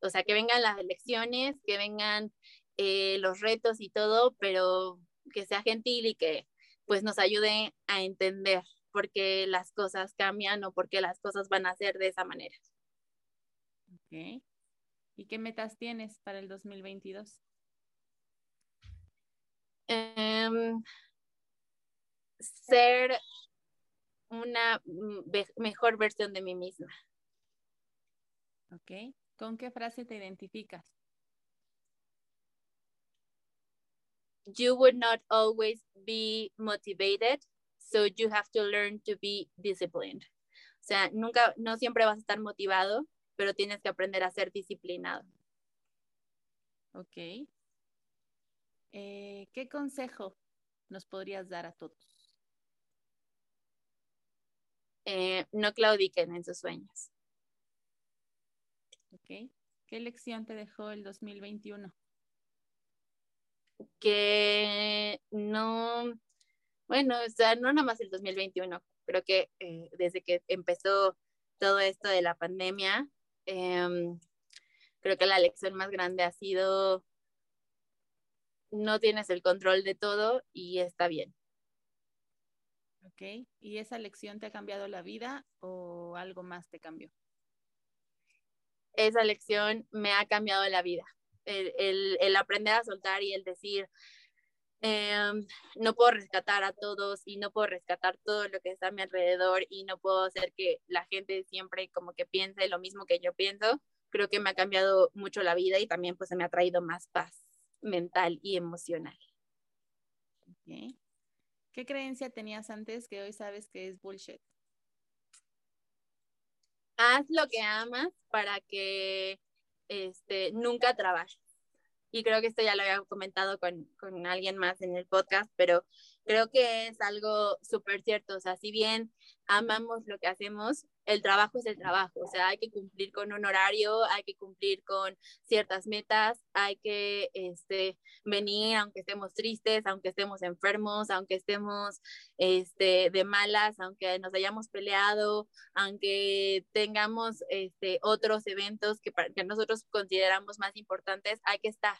o sea, que vengan las elecciones, que vengan eh, los retos y todo, pero que sea gentil y que pues nos ayude a entender por qué las cosas cambian o por qué las cosas van a ser de esa manera. Ok. ¿Y qué metas tienes para el 2022? Um, ser una mejor versión de mí misma. Ok. ¿Con qué frase te identificas? You would not always be motivated, so you have to learn to be disciplined. O sea, nunca, no siempre vas a estar motivado, pero tienes que aprender a ser disciplinado. Ok. Eh, ¿Qué consejo nos podrías dar a todos? Eh, no claudiquen en sus sueños. ¿Qué lección te dejó el 2021? Que no, bueno, o sea, no nada más el 2021, creo que eh, desde que empezó todo esto de la pandemia, eh, creo que la lección más grande ha sido no tienes el control de todo y está bien. Ok. ¿Y esa lección te ha cambiado la vida o algo más te cambió? Esa lección me ha cambiado la vida. El, el, el aprender a soltar y el decir, eh, no puedo rescatar a todos y no puedo rescatar todo lo que está a mi alrededor y no puedo hacer que la gente siempre como que piense lo mismo que yo pienso. Creo que me ha cambiado mucho la vida y también pues se me ha traído más paz mental y emocional. Okay. ¿Qué creencia tenías antes que hoy sabes que es bullshit? Haz lo que amas para que este, nunca trabajes y creo que esto ya lo había comentado con, con alguien más en el podcast, pero creo que es algo súper cierto, o sea, si bien amamos lo que hacemos, el trabajo es el trabajo, o sea, hay que cumplir con un horario, hay que cumplir con ciertas metas, hay que este, venir aunque estemos tristes, aunque estemos enfermos, aunque estemos este, de malas, aunque nos hayamos peleado, aunque tengamos este, otros eventos que, que nosotros consideramos más importantes, hay que estar.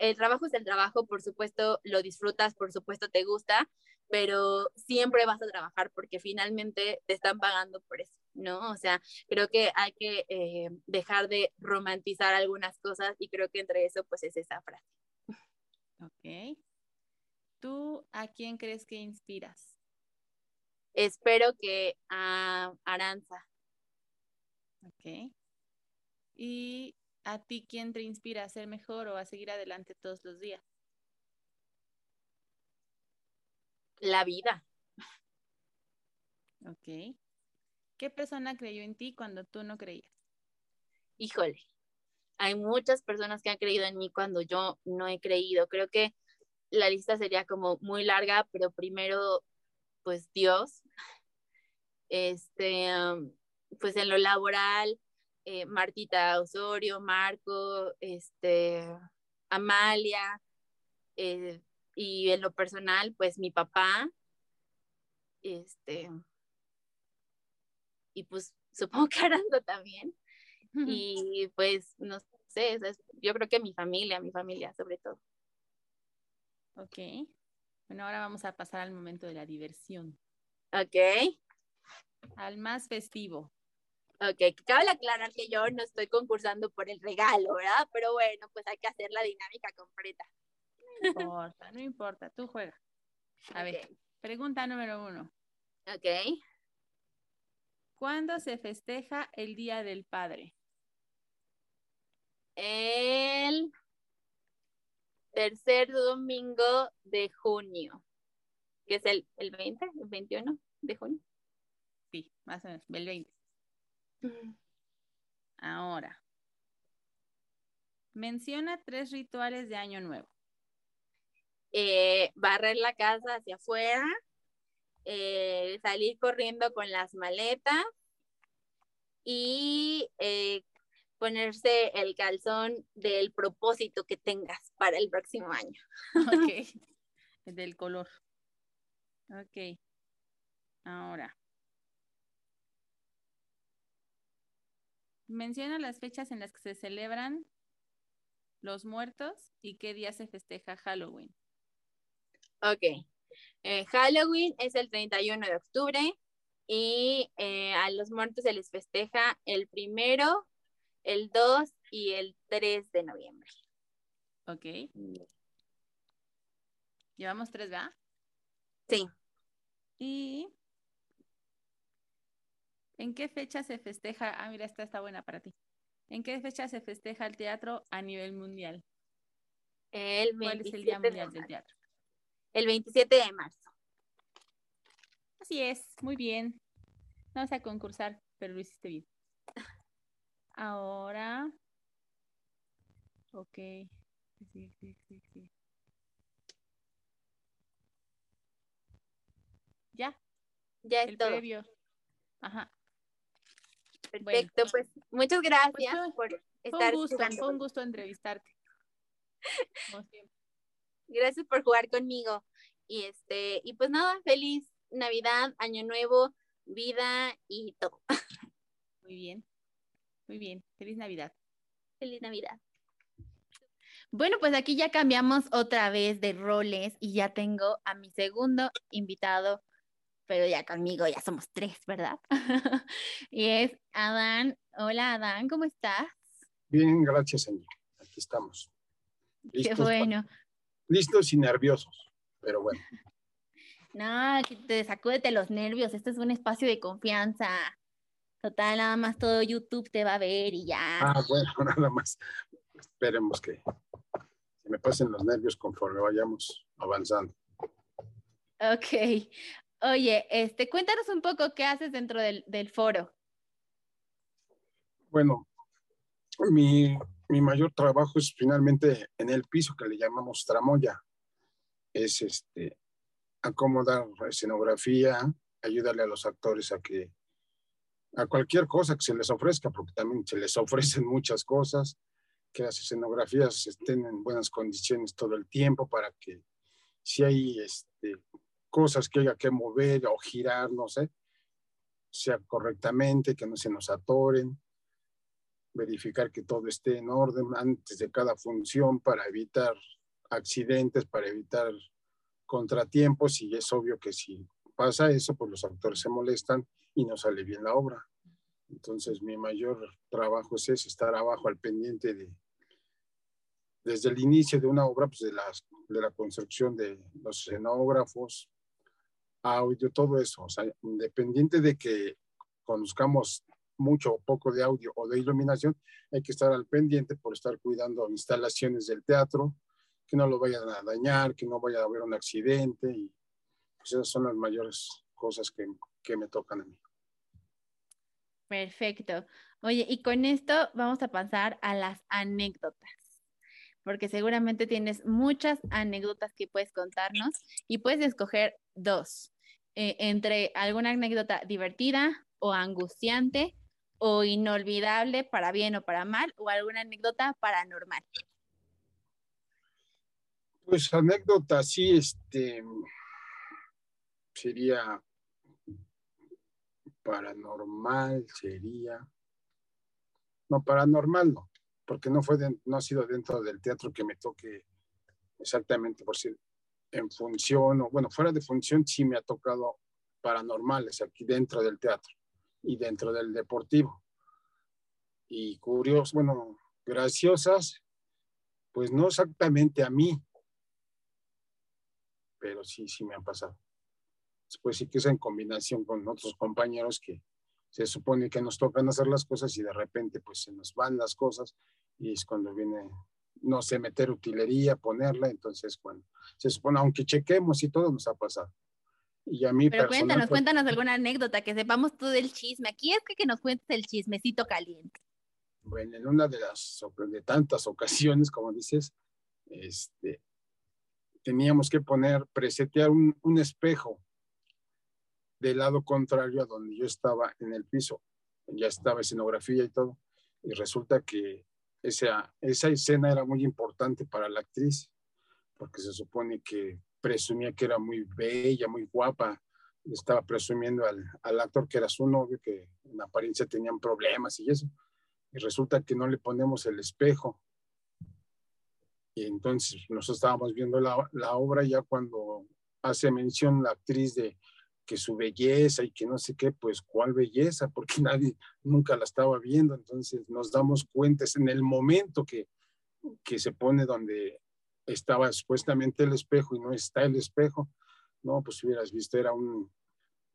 El trabajo es el trabajo, por supuesto lo disfrutas, por supuesto te gusta, pero siempre vas a trabajar porque finalmente te están pagando por eso, ¿no? O sea, creo que hay que eh, dejar de romantizar algunas cosas y creo que entre eso pues es esa frase. Ok. ¿Tú a quién crees que inspiras? Espero que a Aranza. Ok. ¿Y a ti quién te inspira a ser mejor o a seguir adelante todos los días? La vida. Ok. ¿Qué persona creyó en ti cuando tú no creías? Híjole, hay muchas personas que han creído en mí cuando yo no he creído. Creo que la lista sería como muy larga, pero primero, pues Dios. Este, pues en lo laboral, eh, Martita Osorio, Marco, este, Amalia, eh, y en lo personal, pues mi papá, este, y pues supongo que Arando también, y pues no sé, yo creo que mi familia, mi familia sobre todo. Ok, bueno, ahora vamos a pasar al momento de la diversión. Ok. Al más festivo. Ok, cabe aclarar que yo no estoy concursando por el regalo, ¿verdad? Pero bueno, pues hay que hacer la dinámica completa. No importa, no importa, tú juegas. A okay. ver, pregunta número uno. Ok. ¿Cuándo se festeja el Día del Padre? El tercer domingo de junio, que es el, el 20, el 21 de junio. Sí, más o menos, el 20. Ahora, menciona tres rituales de Año Nuevo. Eh, barrer la casa hacia afuera, eh, salir corriendo con las maletas y eh, ponerse el calzón del propósito que tengas para el próximo año. Ok, del color. Ok. Ahora. Menciona las fechas en las que se celebran los muertos y qué día se festeja Halloween. Ok. Eh, Halloween es el 31 de octubre y eh, a los muertos se les festeja el primero, el 2 y el 3 de noviembre. Ok. Llevamos tres, ¿verdad? Sí. ¿Y en qué fecha se festeja? Ah, mira, esta está buena para ti. ¿En qué fecha se festeja el teatro a nivel mundial? El ¿Cuál es el Día Mundial del Teatro? El 27 de marzo. Así es, muy bien. Vas a concursar, pero lo hiciste bien. Ahora. Ok. Sí, sí, sí, sí. Ya. Ya es el todo. previo. Ajá. Perfecto, bueno. pues muchas gracias pues por fue estar un gusto, jugando. Fue un gusto entrevistarte. Como siempre. Gracias por jugar conmigo. Y este, y pues nada, feliz Navidad, Año Nuevo, vida y todo. Muy bien. Muy bien. Feliz Navidad. Feliz Navidad. Bueno, pues aquí ya cambiamos otra vez de roles y ya tengo a mi segundo invitado pero ya conmigo ya somos tres, ¿verdad? y es Adán. Hola Adán, ¿cómo estás? Bien, gracias, señor. Aquí estamos. Qué bueno. Listos y nerviosos, pero bueno. No, te sacúdete los nervios. Este es un espacio de confianza. Total, nada más todo YouTube te va a ver y ya. Ah, bueno, nada más. Esperemos que se me pasen los nervios conforme vayamos avanzando. Ok. Oye, este, cuéntanos un poco qué haces dentro del, del foro. Bueno, mi, mi, mayor trabajo es finalmente en el piso que le llamamos tramoya. Es este acomodar escenografía, ayudarle a los actores a que a cualquier cosa que se les ofrezca, porque también se les ofrecen muchas cosas, que las escenografías estén en buenas condiciones todo el tiempo para que si hay este, cosas que haya que mover o girar, no sé, sea correctamente, que no se nos atoren, verificar que todo esté en orden antes de cada función para evitar accidentes, para evitar contratiempos y es obvio que si pasa eso, pues los actores se molestan y no sale bien la obra. Entonces mi mayor trabajo es ese, estar abajo al pendiente de, desde el inicio de una obra, pues de, las, de la construcción de los escenógrafos, audio, todo eso. O sea, independiente de que conozcamos mucho o poco de audio o de iluminación, hay que estar al pendiente por estar cuidando instalaciones del teatro, que no lo vayan a dañar, que no vaya a haber un accidente. Y pues esas son las mayores cosas que, que me tocan a mí. Perfecto. Oye, y con esto vamos a pasar a las anécdotas, porque seguramente tienes muchas anécdotas que puedes contarnos y puedes escoger dos, eh, entre alguna anécdota divertida o angustiante o inolvidable para bien o para mal o alguna anécdota paranormal. Pues anécdota, sí, este sería paranormal, sería. No, paranormal no, porque no fue no ha sido dentro del teatro que me toque exactamente por si en función o bueno, fuera de función sí me ha tocado paranormales aquí dentro del teatro y dentro del deportivo. Y curioso, bueno, graciosas, pues no exactamente a mí, pero sí, sí me han pasado. Pues sí que es en combinación con otros compañeros que se supone que nos tocan hacer las cosas y de repente pues se nos van las cosas y es cuando viene, no sé, meter utilería, ponerla, entonces cuando se supone, aunque chequemos y todo nos ha pasado. Y a mí Pero cuéntanos, pues cuéntanos alguna anécdota, que sepamos todo el chisme. Aquí es que, que nos cuentes el chismecito caliente. Bueno, en una de las, de tantas ocasiones, como dices, este, teníamos que poner, presetear un, un espejo del lado contrario a donde yo estaba en el piso. Ya estaba escenografía y todo. Y resulta que esa, esa escena era muy importante para la actriz, porque se supone que presumía que era muy bella, muy guapa. Estaba presumiendo al, al actor que era su novio, que en apariencia tenían problemas y eso. Y resulta que no le ponemos el espejo y entonces nosotros estábamos viendo la, la obra ya cuando hace mención la actriz de que su belleza y que no sé qué, pues cuál belleza, porque nadie nunca la estaba viendo, entonces nos damos cuenta, es en el momento que, que se pone donde estaba supuestamente el espejo y no está el espejo, no, pues si hubieras visto, era un,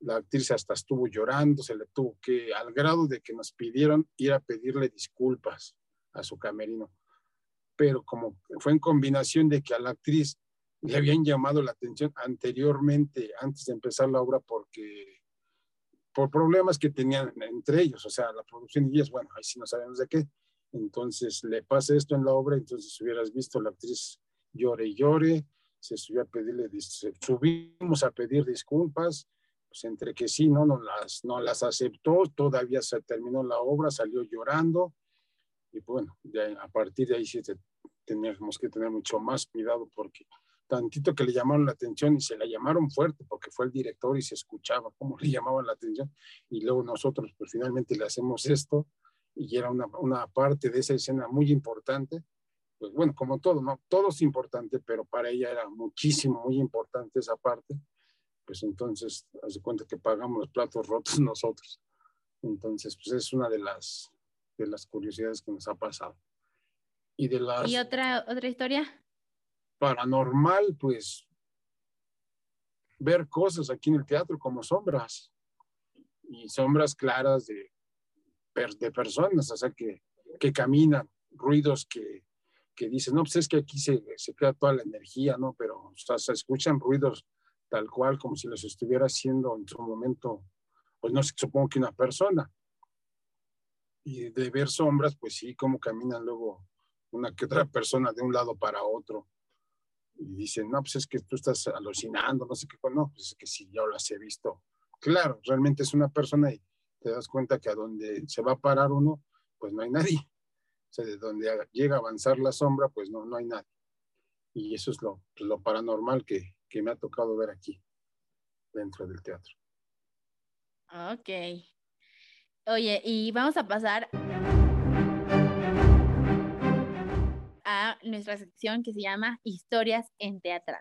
la actriz hasta estuvo llorando, se le tuvo que, al grado de que nos pidieron ir a pedirle disculpas a su camerino pero como fue en combinación de que a la actriz le habían llamado la atención anteriormente, antes de empezar la obra, porque por problemas que tenían entre ellos, o sea, la producción y ellas, bueno, ahí sí no sabemos de qué. Entonces le pasa esto en la obra, entonces hubieras visto la actriz llore y llore, se subió a pedirle, subimos a pedir disculpas, pues entre que sí, no, no las, no las aceptó, todavía se terminó la obra, salió llorando, y bueno, a partir de ahí sí teníamos que tener mucho más cuidado porque tantito que le llamaron la atención y se la llamaron fuerte porque fue el director y se escuchaba cómo le llamaban la atención y luego nosotros pues finalmente le hacemos esto y era una, una parte de esa escena muy importante pues bueno como todo no todo es importante pero para ella era muchísimo muy importante esa parte pues entonces, haz de cuenta que pagamos los platos rotos nosotros. Entonces, pues es una de las, de las curiosidades que nos ha pasado. Y de las... ¿Y otra, otra historia? Paranormal, pues ver cosas aquí en el teatro como sombras y sombras claras de, de personas, o sea, que, que caminan, ruidos que, que dicen, no, pues es que aquí se, se queda toda la energía, ¿no? Pero o sea, se escuchan ruidos tal cual como si los estuviera haciendo en su momento, pues no sé, supongo que una persona. Y de ver sombras, pues sí, como caminan luego una que otra persona de un lado para otro. Y dicen, no, pues es que tú estás alucinando, no sé qué, no, pues es que sí, yo las he visto. Claro, realmente es una persona y te das cuenta que a donde se va a parar uno, pues no hay nadie. O sea, de donde llega a avanzar la sombra, pues no, no hay nadie. Y eso es lo, lo paranormal que, que me ha tocado ver aquí, dentro del teatro. Ok. Oye, y vamos a pasar a nuestra sección que se llama Historias en Teatro.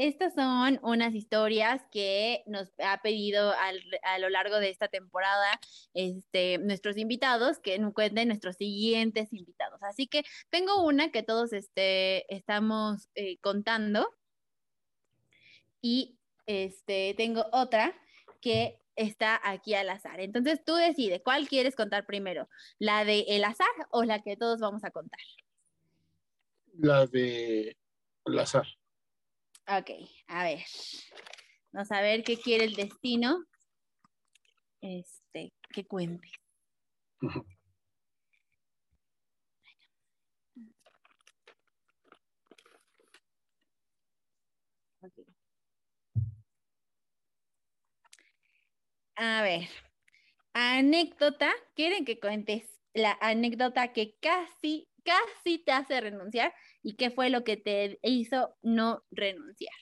Estas son unas historias que nos ha pedido a lo largo de esta temporada este, nuestros invitados, que nos cuenten nuestros siguientes invitados. Así que tengo una que todos este, estamos eh, contando y este, tengo otra que está aquí al azar. Entonces tú decides cuál quieres contar primero, la de el azar o la que todos vamos a contar. La de el azar. Ok, a ver. Vamos a ver qué quiere el destino. Este, que cuente. A ver, anécdota, ¿quieren que cuentes la anécdota que casi, casi te hace renunciar y qué fue lo que te hizo no renunciar?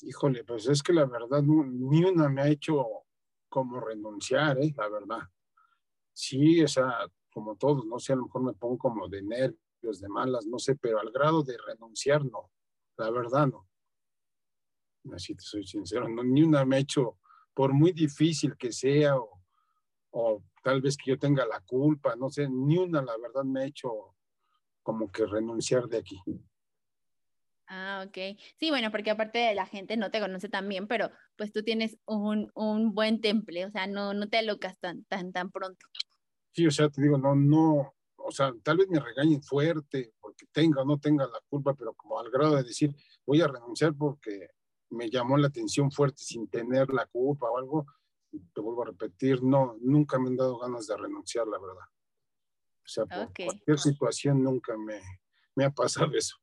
Híjole, pues es que la verdad ni una me ha hecho como renunciar, ¿eh? la verdad. Sí, o sea, como todos, no sé, a lo mejor me pongo como de nervios, de malas, no sé, pero al grado de renunciar, no, la verdad no así te soy sincero, no, ni una me ha hecho, por muy difícil que sea, o, o, tal vez que yo tenga la culpa, no sé, ni una la verdad me ha hecho como que renunciar de aquí. Ah, ok. Sí, bueno, porque aparte de la gente no te conoce tan bien, pero pues tú tienes un, un buen temple, o sea, no, no te alocas tan, tan, tan pronto. Sí, o sea, te digo, no, no, o sea, tal vez me regañen fuerte porque tenga o no tenga la culpa, pero como al grado de decir, voy a renunciar porque me llamó la atención fuerte sin tener la culpa o algo, te vuelvo a repetir, no, nunca me han dado ganas de renunciar, la verdad. O sea, por cualquier situación nunca me, me ha pasado eso.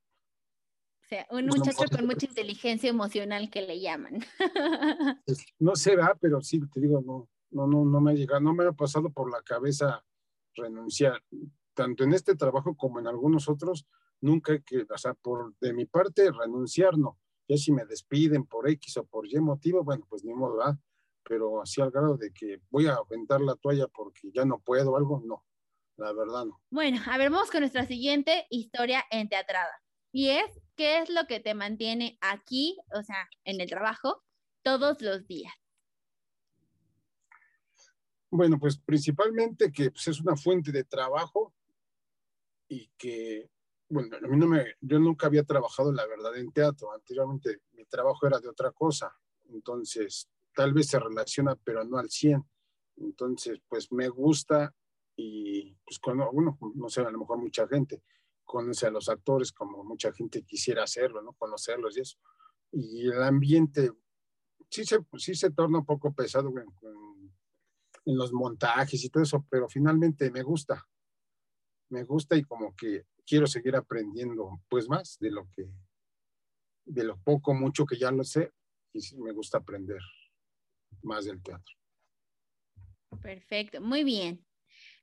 O sea, un muchacho con mucha inteligencia emocional que le llaman. No será, pero sí, te digo, no, no, no, no me ha llegado, no me ha pasado por la cabeza renunciar, tanto en este trabajo como en algunos otros, nunca hay que, o sea, por de mi parte, renunciar no, ya si me despiden por X o por Y motivo, bueno, pues ni modo, ¿verdad? Pero así al grado de que voy a aventar la toalla porque ya no puedo, algo, no. La verdad no. Bueno, a ver, vamos con nuestra siguiente historia en teatrada. Y es, ¿qué es lo que te mantiene aquí, o sea, en el trabajo, todos los días? Bueno, pues principalmente que pues, es una fuente de trabajo y que bueno, a mí no me, yo nunca había trabajado, la verdad, en teatro. Anteriormente mi trabajo era de otra cosa. Entonces, tal vez se relaciona, pero no al 100. Entonces, pues me gusta y, pues, con, bueno, no sé, a lo mejor mucha gente conoce a los actores como mucha gente quisiera hacerlo, ¿no? Conocerlos y eso. Y el ambiente sí se, sí se torna un poco pesado en, en los montajes y todo eso, pero finalmente me gusta. Me gusta y como que quiero seguir aprendiendo pues más de lo que, de lo poco, mucho que ya lo sé, y sí me gusta aprender más del teatro. Perfecto, muy bien.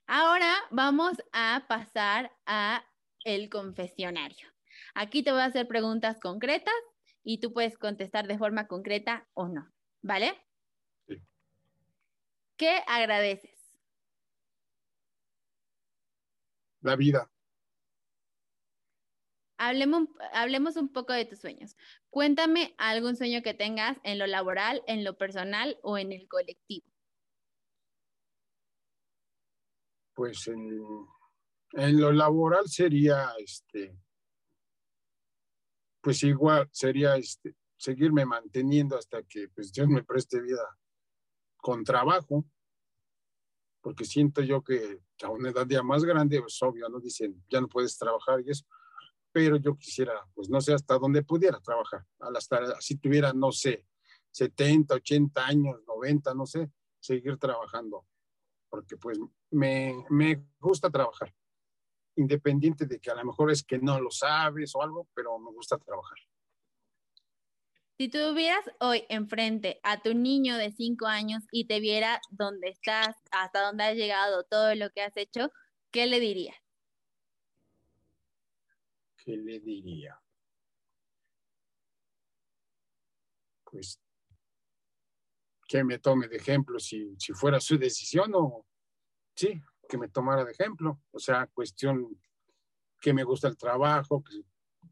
Ahora vamos a pasar a el confesionario. Aquí te voy a hacer preguntas concretas y tú puedes contestar de forma concreta o no, ¿vale? Sí. ¿Qué agradeces? La vida. Hablemos, hablemos un poco de tus sueños. Cuéntame algún sueño que tengas en lo laboral, en lo personal o en el colectivo. Pues en, en lo laboral sería, este, pues igual sería este, seguirme manteniendo hasta que pues, Dios me preste vida con trabajo, porque siento yo que a una edad ya más grande, pues obvio, no dicen, ya no puedes trabajar y eso, pero yo quisiera, pues no sé hasta dónde pudiera trabajar, hasta si tuviera, no sé, 70, 80 años, 90, no sé, seguir trabajando, porque pues me, me gusta trabajar, independiente de que a lo mejor es que no lo sabes o algo, pero me gusta trabajar. Si tuvieras hoy enfrente a tu niño de 5 años y te viera dónde estás, hasta dónde has llegado, todo lo que has hecho, ¿qué le dirías? ¿Qué le diría? Pues que me tome de ejemplo si, si fuera su decisión o sí, que me tomara de ejemplo. O sea, cuestión que me gusta el trabajo, que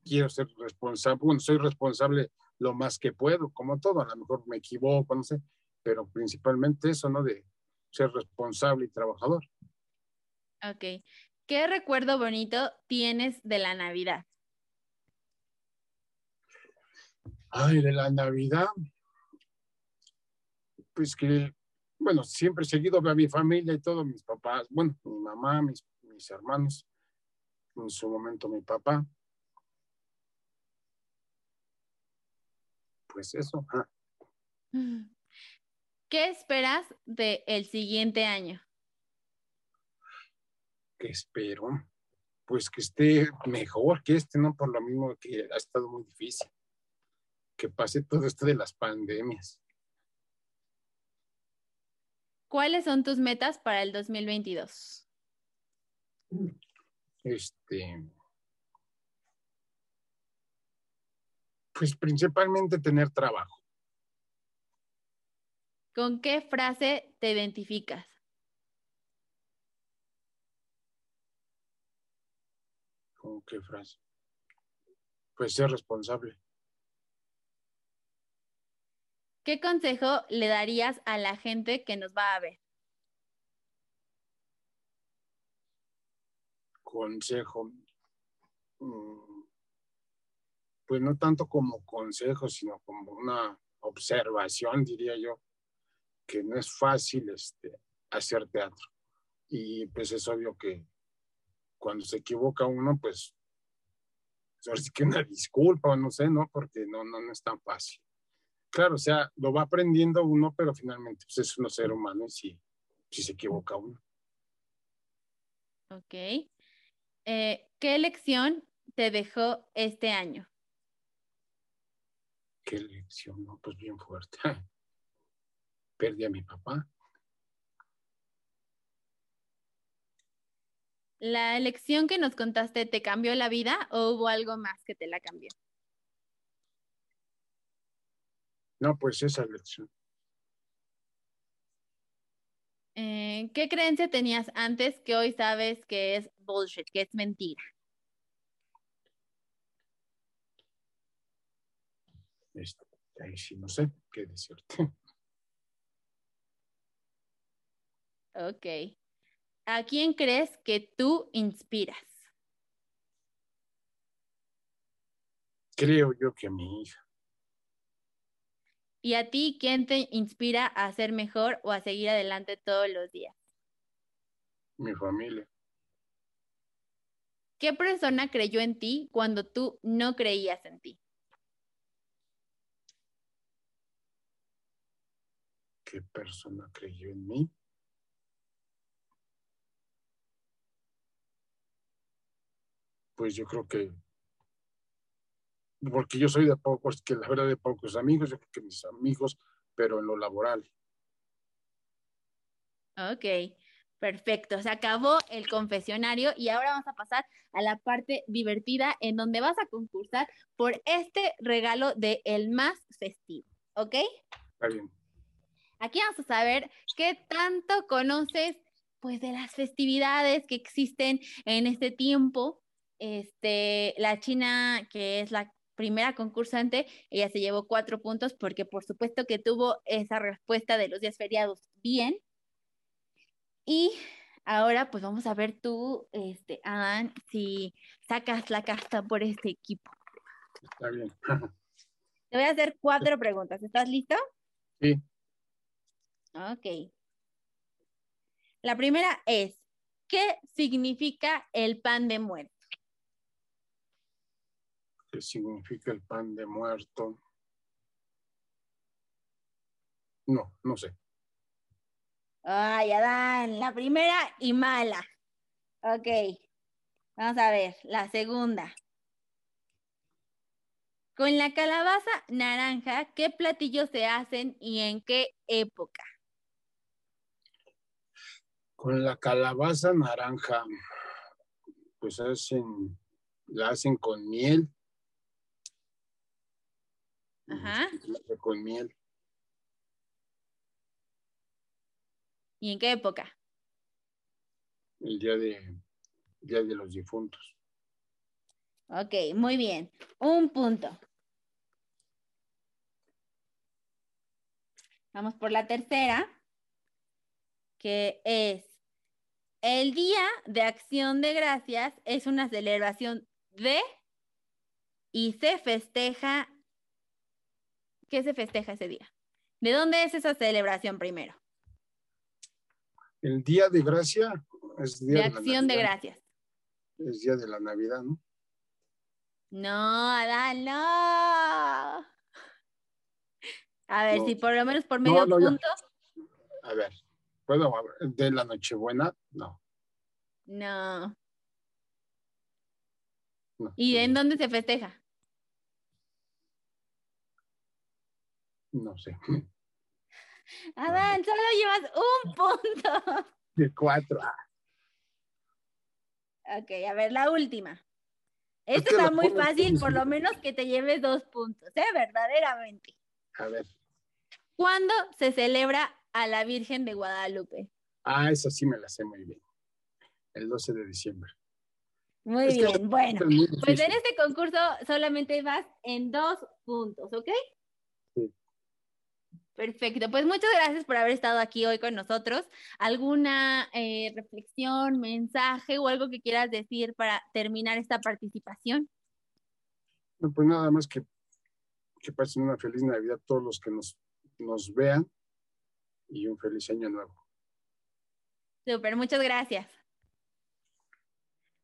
quiero ser responsable, bueno, soy responsable lo más que puedo, como todo, a lo mejor me equivoco, no sé, pero principalmente eso, ¿no? De ser responsable y trabajador. Ok. ¿Qué recuerdo bonito tienes de la Navidad? Ay, de la Navidad. Pues que, bueno, siempre he seguido a mi familia y todos mis papás, bueno, mi mamá, mis, mis hermanos, en su momento mi papá. pues eso. ¿Qué esperas del el siguiente año? ¿Qué espero? Pues que esté mejor que este, ¿no? Por lo mismo que ha estado muy difícil. Que pase todo esto de las pandemias. ¿Cuáles son tus metas para el 2022? Este, Pues principalmente tener trabajo. ¿Con qué frase te identificas? ¿Con qué frase? Pues ser responsable. ¿Qué consejo le darías a la gente que nos va a ver? Consejo. Mm, pues no tanto como consejo, sino como una observación, diría yo, que no es fácil este, hacer teatro. Y pues es obvio que cuando se equivoca uno, pues, ahora sí que una disculpa, no sé, ¿no? Porque no, no, no es tan fácil. Claro, o sea, lo va aprendiendo uno, pero finalmente pues, es un ser humano y si, si se equivoca uno. Ok. Eh, ¿Qué lección te dejó este año? qué lección, ¿no? Pues bien fuerte. Perdí a mi papá. ¿La lección que nos contaste te cambió la vida o hubo algo más que te la cambió? No, pues esa lección. Eh, ¿Qué creencia tenías antes que hoy sabes que es bullshit, que es mentira? Este, ahí sí no sé qué decirte. Ok. ¿A quién crees que tú inspiras? Creo yo que a mi hija. ¿Y a ti quién te inspira a ser mejor o a seguir adelante todos los días? Mi familia. ¿Qué persona creyó en ti cuando tú no creías en ti? qué persona creyó en mí. Pues yo creo que, porque yo soy de pocos, que la verdad de pocos amigos, yo creo que mis amigos, pero en lo laboral. Ok, perfecto. Se acabó el confesionario y ahora vamos a pasar a la parte divertida en donde vas a concursar por este regalo de el más festivo. ¿Ok? Está bien. Aquí vamos a saber qué tanto conoces pues de las festividades que existen en este tiempo este, la China, que es la primera concursante, ella se llevó cuatro puntos porque por supuesto que tuvo esa respuesta de los días feriados bien. Y ahora pues vamos a ver tú, este, Adán, si sacas la casta por este equipo. Está bien. Te voy a hacer cuatro preguntas. ¿Estás listo? Sí. Ok. La primera es, ¿qué significa el pan de muerto? ¿Qué significa el pan de muerto? No, no sé. Ay, Adán, la primera y mala. Ok. Vamos a ver, la segunda. Con la calabaza naranja, ¿qué platillos se hacen y en qué época? Con la calabaza naranja, pues hacen, la hacen con miel. Ajá. Con miel. ¿Y en qué época? El día de, día de los difuntos. Ok, muy bien. Un punto. Vamos por la tercera, que es el Día de Acción de Gracias es una celebración de y se festeja. ¿Qué se festeja ese día? ¿De dónde es esa celebración primero? El día de gracia es día de, de la acción de gracias. Es día de la Navidad, ¿no? No, Adán, no. A ver, No. si por lo menos por medio no, punto. A ver, ¿puedo hablar de la Nochebuena? No. No. no. ¿Y en dónde se festeja? No sé. Adán, solo llevas un punto. De cuatro. Ah, Ok, a ver, la última. Es Esto que está muy fácil, por lo menos que te lleves dos puntos, ¿eh? Verdaderamente. a ver. ¿Cuándo se celebra a la Virgen de Guadalupe? Ah, esa sí me la sé muy bien. El 12 de diciembre. Muy Es bien, bueno. Muy Pues en este concurso solamente vas en dos puntos, ¿ok? Perfecto, pues muchas gracias por haber estado aquí hoy con nosotros. ¿Alguna eh, reflexión, mensaje o algo que quieras decir para terminar esta participación? No, pues nada más que, que pasen una feliz Navidad todos los que nos, nos vean y un feliz año nuevo. Súper, muchas gracias.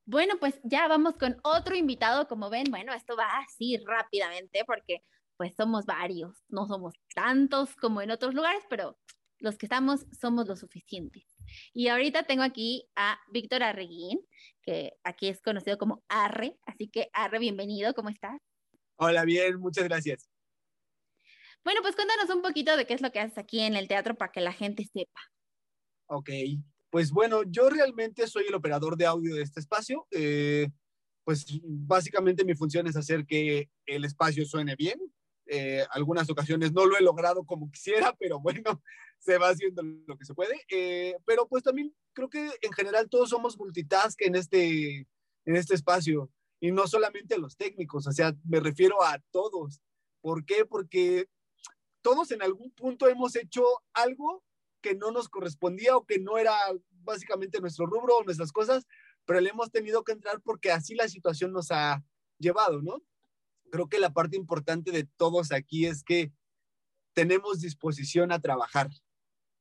Bueno, pues ya vamos con otro invitado. Como ven, bueno, esto va así rápidamente porque pues somos varios, no somos tantos como en otros lugares, pero los que estamos somos lo suficientes. Y ahorita tengo aquí a Víctor Arreguín, que aquí es conocido como Arre, así que Arre, bienvenido, ¿cómo estás? Hola, bien, muchas gracias. Bueno, pues cuéntanos un poquito de qué es lo que haces aquí en el teatro para que la gente sepa. Ok, pues bueno, yo realmente soy el operador de audio de este espacio. Eh, pues básicamente mi función es hacer que el espacio suene bien. Eh, algunas ocasiones no lo he logrado como quisiera, pero bueno, se va haciendo lo que se puede. Eh, pero pues también creo que en general todos somos multitask en este, en este espacio y no solamente a los técnicos, o sea, me refiero a todos. ¿Por qué? Porque todos en algún punto hemos hecho algo que no nos correspondía o que no era básicamente nuestro rubro o nuestras cosas, pero le hemos tenido que entrar porque así la situación nos ha llevado, ¿no? Creo que la parte importante de todos aquí es que tenemos disposición a trabajar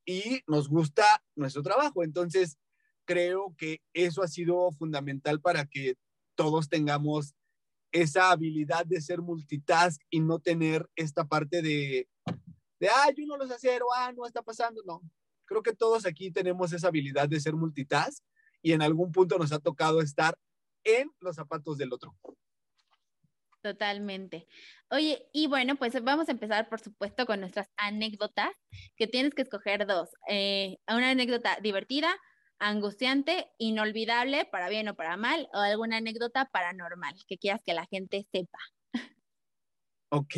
y nos gusta nuestro trabajo. Entonces, creo que eso ha sido fundamental para que todos tengamos esa habilidad de ser multitask y no tener esta parte de, de ah, yo no lo sé hacer, o ah, no está pasando. No, creo que todos aquí tenemos esa habilidad de ser multitask y en algún punto nos ha tocado estar en los zapatos del otro. Totalmente. Oye, y bueno, pues vamos a empezar, por supuesto, con nuestras anécdotas, que tienes que escoger dos. Eh, una anécdota divertida, angustiante, inolvidable, para bien o para mal, o alguna anécdota paranormal que quieras que la gente sepa. Ok,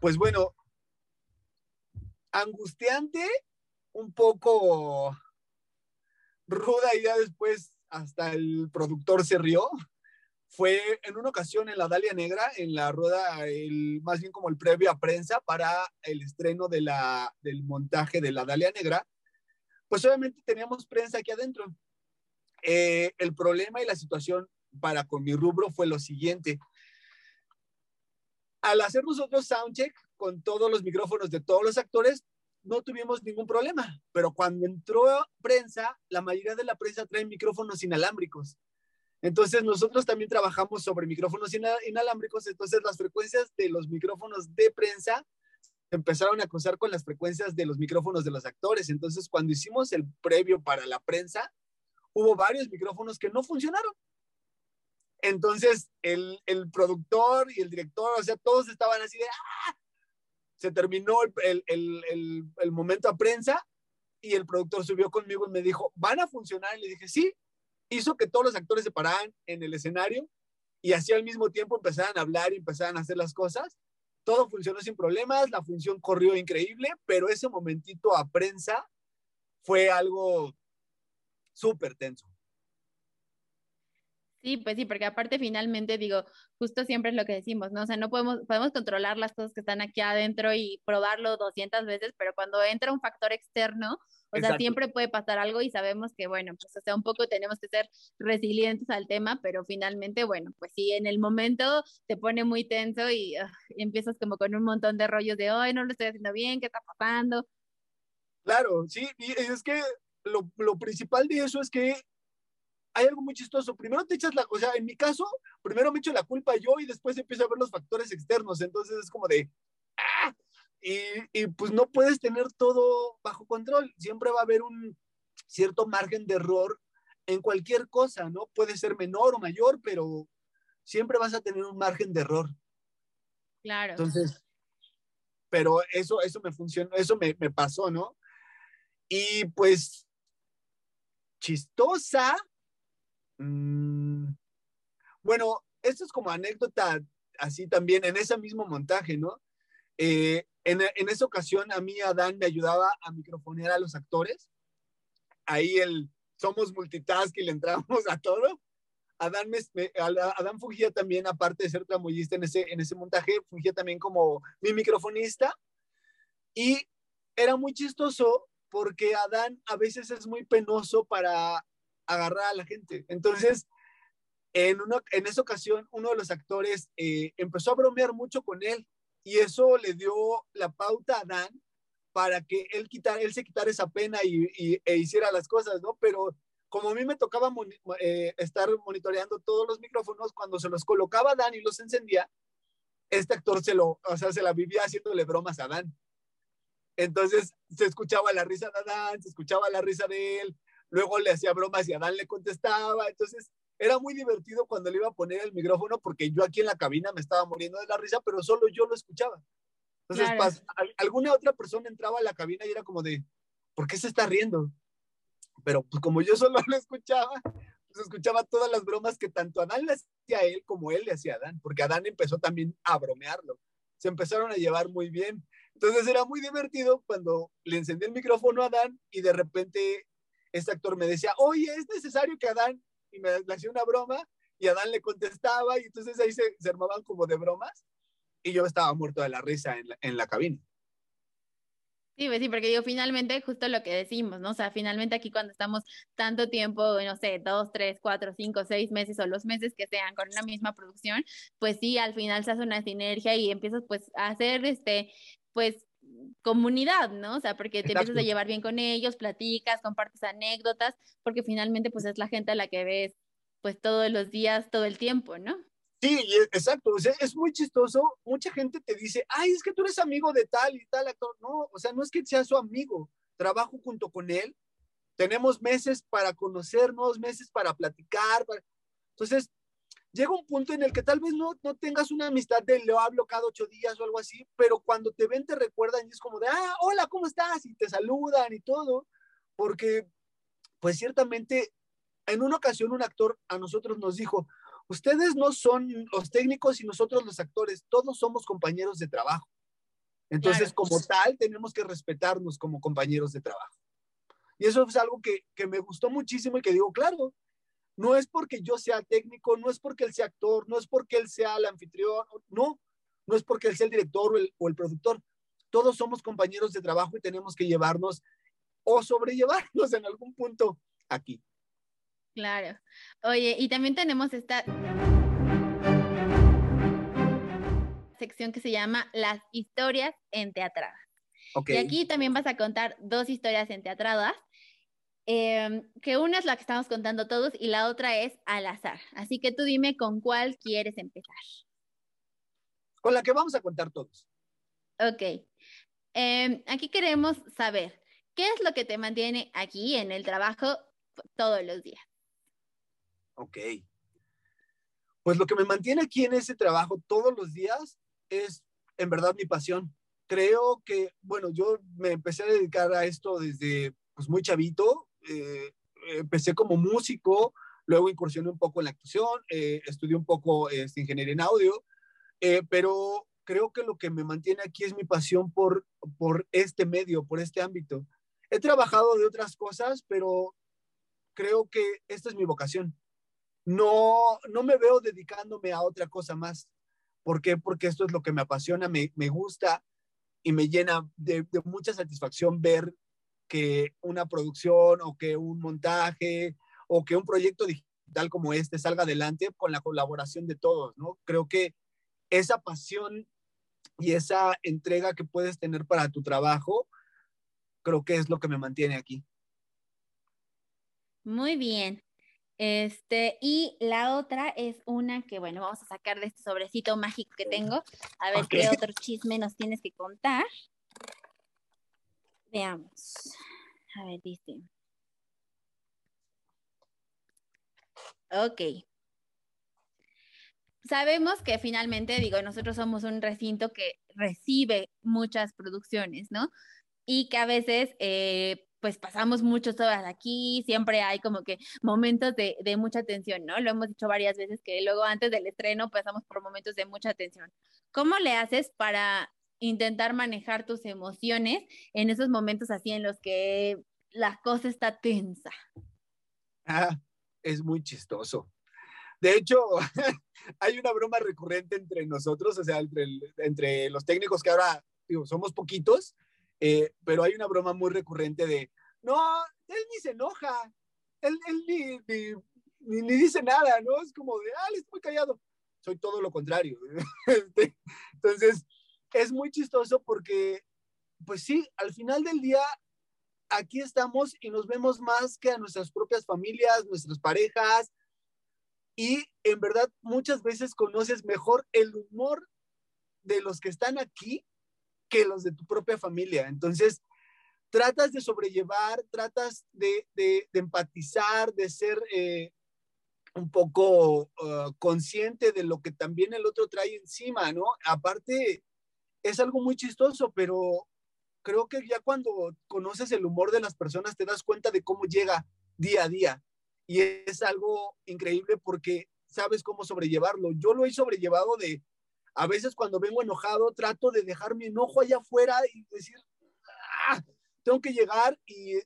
pues bueno, angustiante, un poco ruda y ya después hasta el productor se rió. Fue en una ocasión en la Dalia Negra, en la rueda, el, más bien como el previo a prensa para el estreno del montaje de la Dalia Negra, pues obviamente teníamos prensa aquí adentro. Eh, el problema y la situación para con mi rubro fue lo siguiente. Al hacer nosotros soundcheck con todos los micrófonos de todos los actores, no tuvimos ningún problema, pero cuando entró prensa, la mayoría de la prensa trae micrófonos inalámbricos. Entonces nosotros también trabajamos sobre micrófonos inalámbricos, entonces las frecuencias de los micrófonos de prensa empezaron a cruzar con las frecuencias de los micrófonos de los actores. Entonces cuando hicimos el previo para la prensa, hubo varios micrófonos que no funcionaron. Entonces el, el productor y el director, o sea, todos estaban así de, ¡ah! Se terminó el, el, el momento a prensa y el productor subió conmigo y me dijo, ¿van a funcionar? Y le dije, sí, hizo que todos los actores se pararan en el escenario y así al mismo tiempo empezaran a hablar y empezaran a hacer las cosas. Todo funcionó sin problemas, la función corrió increíble, pero ese momentito a prensa fue algo súper tenso. Sí, pues sí, porque aparte finalmente digo, justo siempre es lo que decimos, ¿no? O sea, no podemos, podemos controlar las cosas que están aquí adentro y probarlo 200 veces, pero cuando entra un factor externo, o sea, siempre puede pasar algo y sabemos que, bueno, pues o sea, un poco tenemos que ser resilientes al tema, pero finalmente, bueno, pues sí, en el momento te pone muy tenso y, empiezas como con un montón de rollos de, hoy no lo estoy haciendo bien, ¿qué está pasando? Claro, sí, y es que lo, lo principal de eso es que hay algo muy chistoso. Primero te echas la, o sea, en mi caso, primero me echo la culpa yo y después empiezo a ver los factores externos. Entonces es como de, ¡ah! Y, pues no puedes tener todo bajo control. Siempre va a haber un cierto margen de error en cualquier cosa, ¿no? Puede ser menor o mayor, pero siempre vas a tener un margen de error. Claro. Entonces, pero eso, eso me funcionó, eso me, me pasó, ¿no? Y pues, chistosa. Mm, bueno, esto es como anécdota así también en ese mismo montaje, ¿no? Eh, en, esa ocasión a mí Adán me ayudaba a microfonear a los actores. Ahí el somos multitask y le entramos a todo. Adán, me, Adán fungía también, aparte de ser tramoyista en ese, en ese montaje, fungía también como mi microfonista. Y era muy chistoso porque Adán a veces es muy penoso para agarrar a la gente. Entonces, en, en esa ocasión, uno de los actores eh, empezó a bromear mucho con él y eso le dio la pauta a Dan para que él, quitara, él se quitara esa pena y, e hiciera las cosas, ¿no? Pero como a mí me tocaba eh, estar monitoreando todos los micrófonos, cuando se los colocaba Dan y los encendía, este actor se lo, o sea, se la vivía haciéndole bromas a Dan. Entonces se escuchaba la risa de Dan, se escuchaba la risa de él, luego le hacía bromas y Dan le contestaba. Entonces era muy divertido cuando le iba a poner el micrófono porque yo aquí en la cabina me estaba muriendo de la risa, pero solo yo lo escuchaba. Entonces, alguna otra persona entraba a la cabina y era como de, ¿por qué se está riendo? Pero pues como yo solo lo escuchaba, pues escuchaba todas las bromas que tanto Adán le hacía a él como él le hacía a Adán, porque Adán empezó también a bromearlo. Se empezaron a llevar muy bien. Entonces era muy divertido cuando le encendí el micrófono a Adán y de repente este actor me decía, oye, es necesario que Adán y me hacía una broma y Adán le contestaba y entonces ahí se, se armaban como de bromas y yo estaba muerto de la risa en la, en la cabina. Sí, pues sí, porque digo, finalmente, justo lo que decimos, ¿no? O sea, finalmente aquí cuando estamos tanto tiempo, no sé, dos, tres, cuatro, cinco, seis meses o los meses que sean con una misma producción, pues sí, al final se hace una sinergia y empiezas pues a hacer, este, pues comunidad, ¿no? O sea, porque te empiezas a llevar bien con ellos, platicas, compartes anécdotas, porque finalmente pues es la gente a la que ves pues todos los días, todo el tiempo, ¿no? Sí, exacto, o sea, es muy chistoso, mucha gente te dice, ay, es que tú eres amigo de tal y tal actor, no, o sea, no es que sea su amigo, trabajo junto con él, tenemos meses para conocernos, meses para platicar, entonces llega un punto en el que tal vez no, no tengas una amistad de lo hablo cada ocho días o algo así, pero cuando te ven te recuerdan y es como de, ah, hola, ¿cómo estás? Y te saludan y todo, porque pues ciertamente en una ocasión un actor a nosotros nos dijo, ustedes no son los técnicos y nosotros los actores, todos somos compañeros de trabajo. Entonces, como tal, tenemos que respetarnos como compañeros de trabajo. Y eso es algo que, que me gustó muchísimo y que digo, claro, No es porque yo sea técnico, no es porque él sea actor, no es porque él sea el anfitrión, no, no es porque él sea el director o el, o el productor. Todos somos compañeros de trabajo y tenemos que llevarnos o sobrellevarnos en algún punto aquí. Claro. Oye, y también tenemos esta sección que se llama Las historias en teatradas. Okay. Y aquí también vas a contar dos historias en teatradas, eh, que una es la que estamos contando todos y la otra es al azar. Así que tú dime con cuál quieres empezar. Con la que vamos a contar todos. Ok. Eh, aquí queremos saber, ¿qué es lo que te mantiene aquí en el trabajo todos los días? Ok. Pues lo que me mantiene aquí en ese trabajo todos los días es en verdad mi pasión. Creo que, bueno, yo me empecé a dedicar a esto desde pues, muy chavito. Eh, empecé como músico, luego incursioné un poco en la actuación, eh, estudié un poco este, ingeniería en audio, eh, pero creo que lo que me mantiene aquí es mi pasión por, por este medio, por este ámbito. He trabajado de otras cosas, pero creo que esta es mi vocación. No, no me veo dedicándome a otra cosa más. ¿Por qué? Porque esto es lo que me apasiona, me, me gusta y me llena de, de, mucha satisfacción ver que una producción o que un montaje o que un proyecto digital como este salga adelante con la colaboración de todos, ¿no? Creo que esa pasión y esa entrega que puedes tener para tu trabajo, creo que es lo que me mantiene aquí. Muy bien. Este, y la otra es una que, bueno, vamos a sacar de este sobrecito mágico que tengo, a ver okay. qué otro chisme nos tienes que contar. Veamos. A ver, dice. Ok. Sabemos que finalmente, digo, nosotros somos un recinto que recibe muchas producciones, ¿no? Y que a veces eh, pues pasamos muchas horas aquí, siempre hay como que momentos de, de, mucha tensión, ¿no? Lo hemos dicho varias veces que luego antes del estreno pasamos por momentos de mucha tensión. ¿Cómo le haces para intentar manejar tus emociones en esos momentos así en los que la cosa está tensa? Ah, es muy chistoso. De hecho, hay una broma recurrente entre nosotros, o sea, entre, entre los técnicos que ahora digo, somos poquitos, eh, pero hay una broma muy recurrente de, no, él ni se enoja, él, él ni, ni, ni, ni, dice nada, ¿no? Es como de, ah, él está muy callado. Soy todo lo contrario. Entonces, es muy chistoso porque, pues sí, al final del día, aquí estamos y nos vemos más que a nuestras propias familias, nuestras parejas, y en verdad muchas veces conoces mejor el humor de los que están aquí que los de tu propia familia. Entonces, tratas de sobrellevar, tratas de, de, de empatizar, de ser eh, un poco uh, consciente de lo que también el otro trae encima, ¿no? Aparte, es algo muy chistoso, pero creo que ya cuando conoces el humor de las personas te das cuenta de cómo llega día a día. Y es algo increíble porque sabes cómo sobrellevarlo. Yo lo he sobrellevado de, a veces cuando vengo enojado, trato de dejar mi enojo allá afuera y decir, ah, tengo que llegar y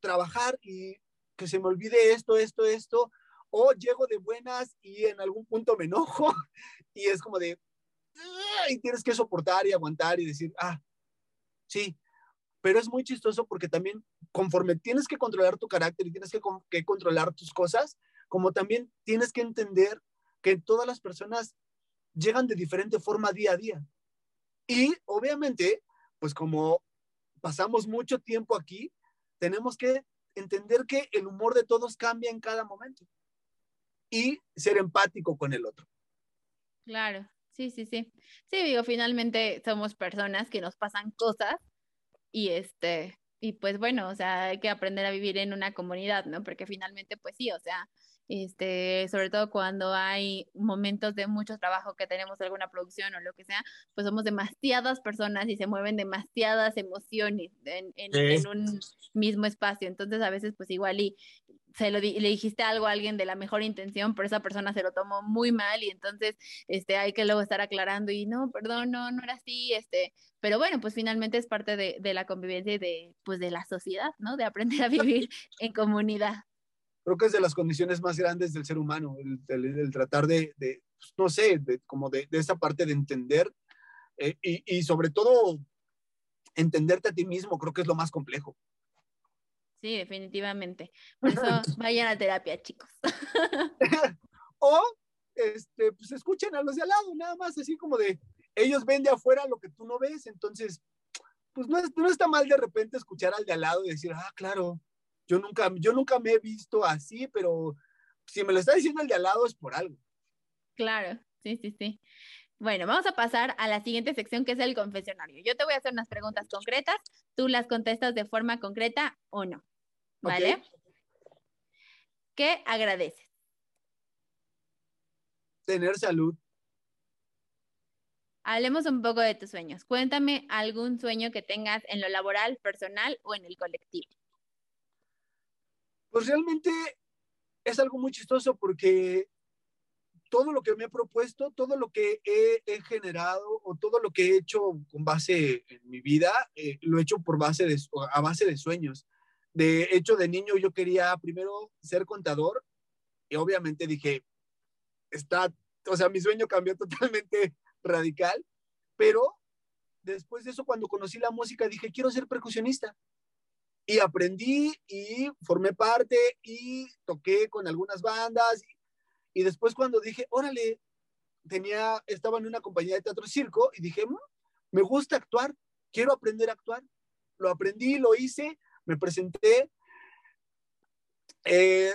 trabajar y que se me olvide esto, esto, esto, o llego de buenas y en algún punto me enojo y es como de, y tienes que soportar y aguantar y decir, ah, sí, pero es muy chistoso porque también conforme tienes que controlar tu carácter y tienes que, que controlar tus cosas, como también tienes que entender que todas las personas llegan de diferente forma día a día. Y obviamente, pues como pasamos mucho tiempo aquí, tenemos que entender que el humor de todos cambia en cada momento y ser empático con el otro. Claro, sí, sí, sí. Sí, digo, finalmente somos personas que nos pasan cosas y este, y pues bueno, o sea, hay que aprender a vivir en una comunidad, ¿no? Porque finalmente, pues sí, o sea, este, sobre todo cuando hay momentos de mucho trabajo que tenemos alguna producción o lo que sea, pues somos demasiadas personas y se mueven demasiadas emociones en, en, en un mismo espacio. Entonces a veces pues igual y se lo di le dijiste algo a alguien de la mejor intención, pero esa persona se lo tomó muy mal y entonces este hay que luego estar aclarando y no, perdón, no, no era así, este, pero bueno, pues finalmente es parte de, de la convivencia y de pues de la sociedad, ¿no? De aprender a vivir en comunidad. Creo que es de las condiciones más grandes del ser humano, el, tratar de, de pues, no sé, de, como de, de, esa parte de entender eh, y, y, sobre todo entenderte a ti mismo, creo que es lo más complejo. Sí, definitivamente. Por eso vayan a terapia, chicos. o, este, pues escuchen a los de al lado, nada más, así como de, ellos ven de afuera lo que tú no ves, entonces, pues no, no está mal de repente escuchar al de al lado y decir, ah, claro, yo nunca, yo nunca me he visto así, pero si me lo está diciendo el de al lado es por algo. Claro, sí, sí, sí. Bueno, vamos a pasar a la siguiente sección que es el confesionario. Yo te voy a hacer unas preguntas concretas, tú las contestas de forma concreta o no. ¿Vale? ¿Qué agradeces? Tener salud. Hablemos un poco de tus sueños. Cuéntame algún sueño que tengas en lo laboral, personal o en el colectivo. Pues realmente es algo muy chistoso porque todo lo que me he propuesto, todo lo que he, generado o todo lo que he hecho con base en mi vida, eh, lo he hecho por base de, a base de sueños. De hecho, de niño yo quería primero ser contador y obviamente dije, está, o sea, mi sueño cambió totalmente radical, pero después de eso, cuando conocí la música, dije, quiero ser percusionista. Y aprendí y formé parte y toqué con algunas bandas. Y, después cuando dije, órale, tenía, estaba en una compañía de teatro circo y dije, mm, me gusta actuar, quiero aprender a actuar. Lo aprendí, lo hice, me presenté. Eh,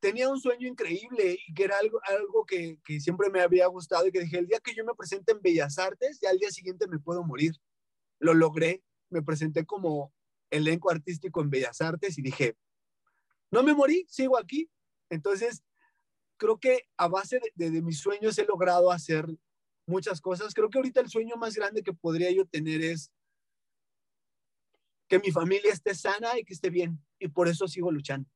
tenía un sueño increíble y que era algo, algo que, que, siempre me había gustado y que dije, el día que yo me presente en Bellas Artes, ya al día siguiente me puedo morir. Lo logré, me presenté como elenco artístico en Bellas Artes y dije, no me morí, sigo aquí. Entonces, creo que a base de, mis sueños he logrado hacer muchas cosas. Creo que ahorita el sueño más grande que podría yo tener es que mi familia esté sana y que esté bien. Y por eso sigo luchando.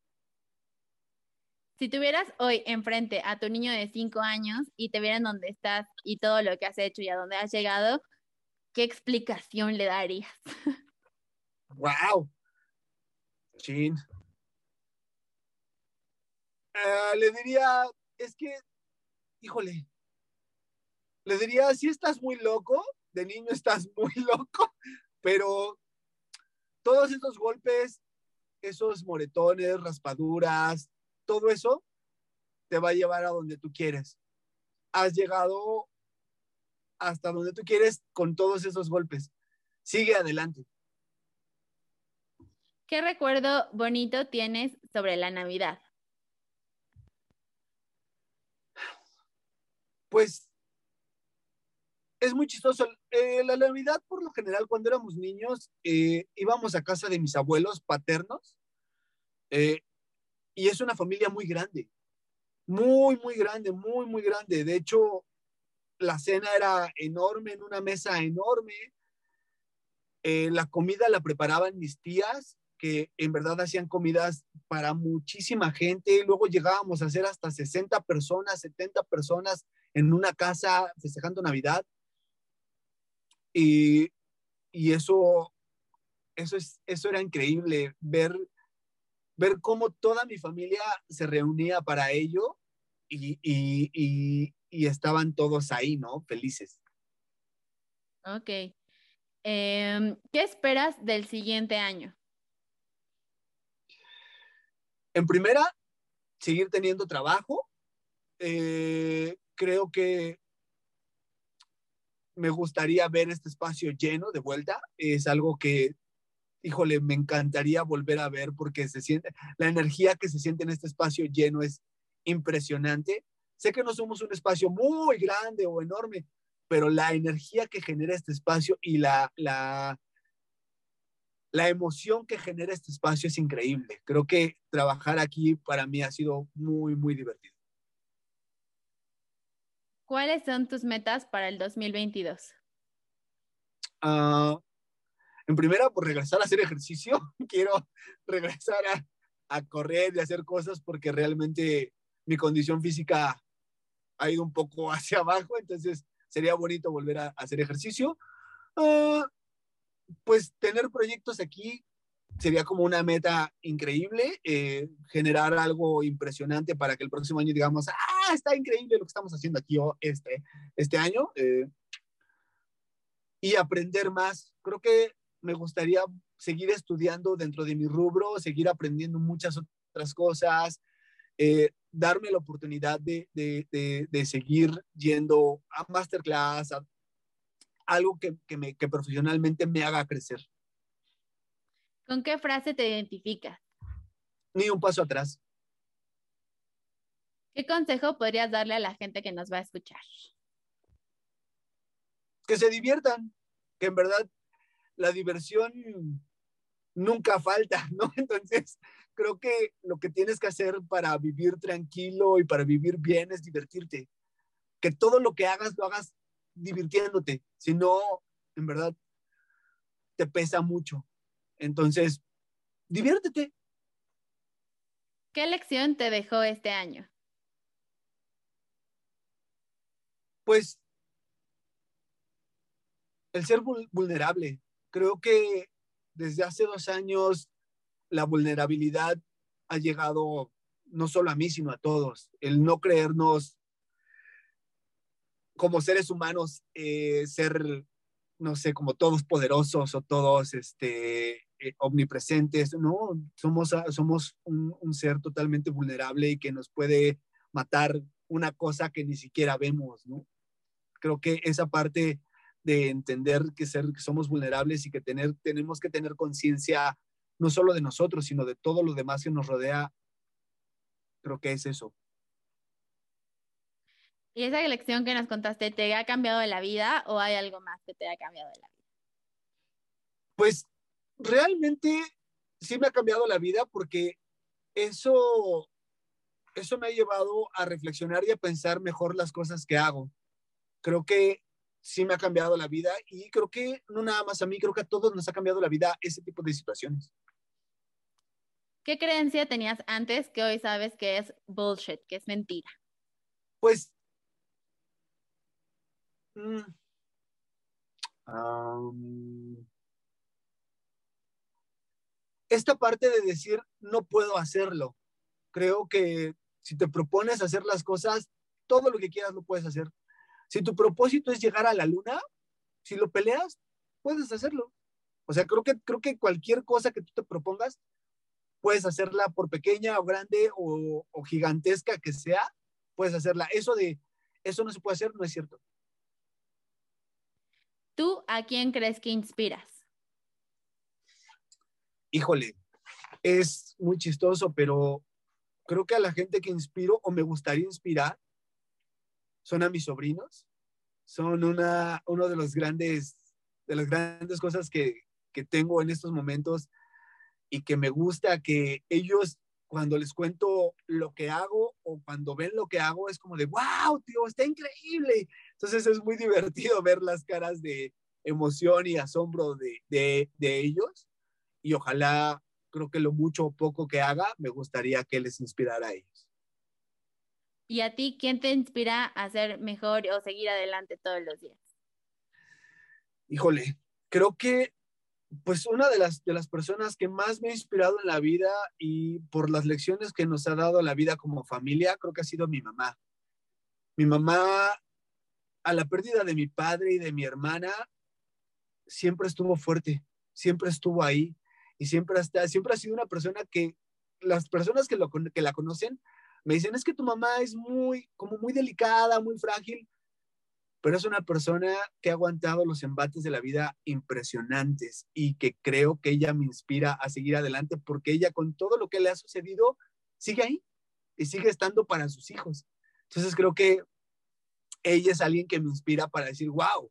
Si tuvieras hoy enfrente a tu niño de cinco años y te vieran dónde estás y todo lo que has hecho y a dónde has llegado, ¿qué explicación le darías? ¡Wow! Chin. Uh, le diría, es que, híjole, le diría, si estás muy loco, de niño estás muy loco, pero todos esos golpes, esos moretones, raspaduras, todo eso te va a llevar a donde tú quieres. Has llegado hasta donde tú quieres con todos esos golpes. Sigue adelante. ¿Qué recuerdo bonito tienes sobre la Navidad? Pues es muy chistoso. Eh, la Navidad, por lo general, cuando éramos niños, eh, íbamos a casa de mis abuelos paternos eh, y es una familia muy grande, muy, muy grande, muy, muy grande. De hecho, la cena era enorme, en una mesa enorme. la comida la preparaban mis tías que en verdad hacían comidas para muchísima gente. Luego llegábamos a hacer hasta 60 personas, 70 personas en una casa festejando Navidad. Y, y eso, eso, es, eso era increíble, ver, ver cómo toda mi familia se reunía para ello y, y, y, y estaban todos ahí, ¿no? Felices. Ok. Eh, ¿Qué esperas del siguiente año? En primera, seguir teniendo trabajo. Eh, creo que me gustaría ver este espacio lleno de vuelta. Es algo que, híjole, me encantaría volver a ver porque se siente, la energía que se siente en este espacio lleno es impresionante. Sé que no somos un espacio muy grande o enorme, pero la energía que genera este espacio y la, la, la emoción que genera este espacio es increíble. Creo que trabajar aquí para mí ha sido muy, muy divertido. ¿Cuáles son tus metas para el 2022? Uh, ah, en primera, por regresar a hacer ejercicio. Quiero regresar a, a, correr y hacer cosas porque realmente mi condición física ha ido un poco hacia abajo, entonces sería bonito volver a, a hacer ejercicio. Uh, pues tener proyectos aquí sería como una meta increíble, eh, generar algo impresionante para que el próximo año digamos, ah, está increíble lo que estamos haciendo aquí este, este año. Eh, y aprender más. Creo que me gustaría seguir estudiando dentro de mi rubro, seguir aprendiendo muchas otras cosas, eh, darme la oportunidad de, de, seguir yendo a masterclass, a algo que, que, me, que profesionalmente me haga crecer. ¿Con qué frase te identificas? Ni un paso atrás. ¿Qué consejo podrías darle a la gente que nos va a escuchar? Que se diviertan, que en verdad la diversión nunca falta, ¿no? Entonces, creo que lo que tienes que hacer para vivir tranquilo y para vivir bien es divertirte. Que todo lo que hagas lo hagas divirtiéndote, si no, en verdad, te pesa mucho. Entonces, diviértete. ¿Qué lección te dejó este año? Pues el ser vulnerable. Creo que desde hace dos años la vulnerabilidad ha llegado no solo a mí, sino a todos. El no creernos como seres humanos, eh, ser, no sé, como todos poderosos o todos este, eh, omnipresentes, no, somos, somos un, un, ser totalmente vulnerable y que nos puede matar una cosa que ni siquiera vemos, ¿no? Creo que esa parte de entender que, ser, que somos vulnerables y que tener, tenemos que tener conciencia no solo de nosotros, sino de todo lo demás que nos rodea, creo que es eso. ¿Y esa lección que nos contaste te ha cambiado de la vida o hay algo más que te ha cambiado de la vida? Pues realmente sí me ha cambiado la vida porque eso, eso me ha llevado a reflexionar y a pensar mejor las cosas que hago. Creo que sí me ha cambiado la vida y creo que no nada más a mí, creo que a todos nos ha cambiado la vida ese tipo de situaciones. ¿Qué creencia tenías antes que hoy sabes que es bullshit, que es mentira? Pues mm, esta parte de decir no puedo hacerlo. Creo que si te propones hacer las cosas, todo lo que quieras lo puedes hacer. Si tu propósito es llegar a la luna, si lo peleas, puedes hacerlo. O sea, creo que, creo que cualquier cosa que tú te propongas, puedes hacerla por pequeña o grande o, o gigantesca que sea, puedes hacerla. Eso de, eso no se puede hacer, no es cierto. ¿Tú a quién crees que inspiras? híjole, es muy chistoso, pero creo que a la gente que inspiro o me gustaría inspirar son a mis sobrinos. Son una, uno de los grandes, de las grandes cosas que, que tengo en estos momentos y que me gusta que ellos cuando les cuento lo que hago o cuando ven lo que hago es como de, wow, tío, está increíble. Entonces es muy divertido ver las caras de emoción y asombro de, de, de ellos y ojalá, creo que lo mucho o poco que haga, me gustaría que les inspirara a ellos. ¿Y a ti quién te inspira a ser mejor o seguir adelante todos los días? Híjole, creo que pues una de las, de las personas que más me ha inspirado en la vida y por las lecciones que nos ha dado la vida como familia, creo que ha sido mi mamá. Mi mamá, a la pérdida de mi padre y de mi hermana, siempre estuvo fuerte, siempre estuvo ahí y siempre, hasta, siempre ha sido una persona que las personas que, lo, que la conocen me dicen, es que tu mamá es muy, como muy delicada, muy frágil, pero es una persona que ha aguantado los embates de la vida impresionantes y que creo que ella me inspira a seguir adelante porque ella con todo lo que le ha sucedido sigue ahí y sigue estando para sus hijos. Entonces creo que ella es alguien que me inspira para decir, wow,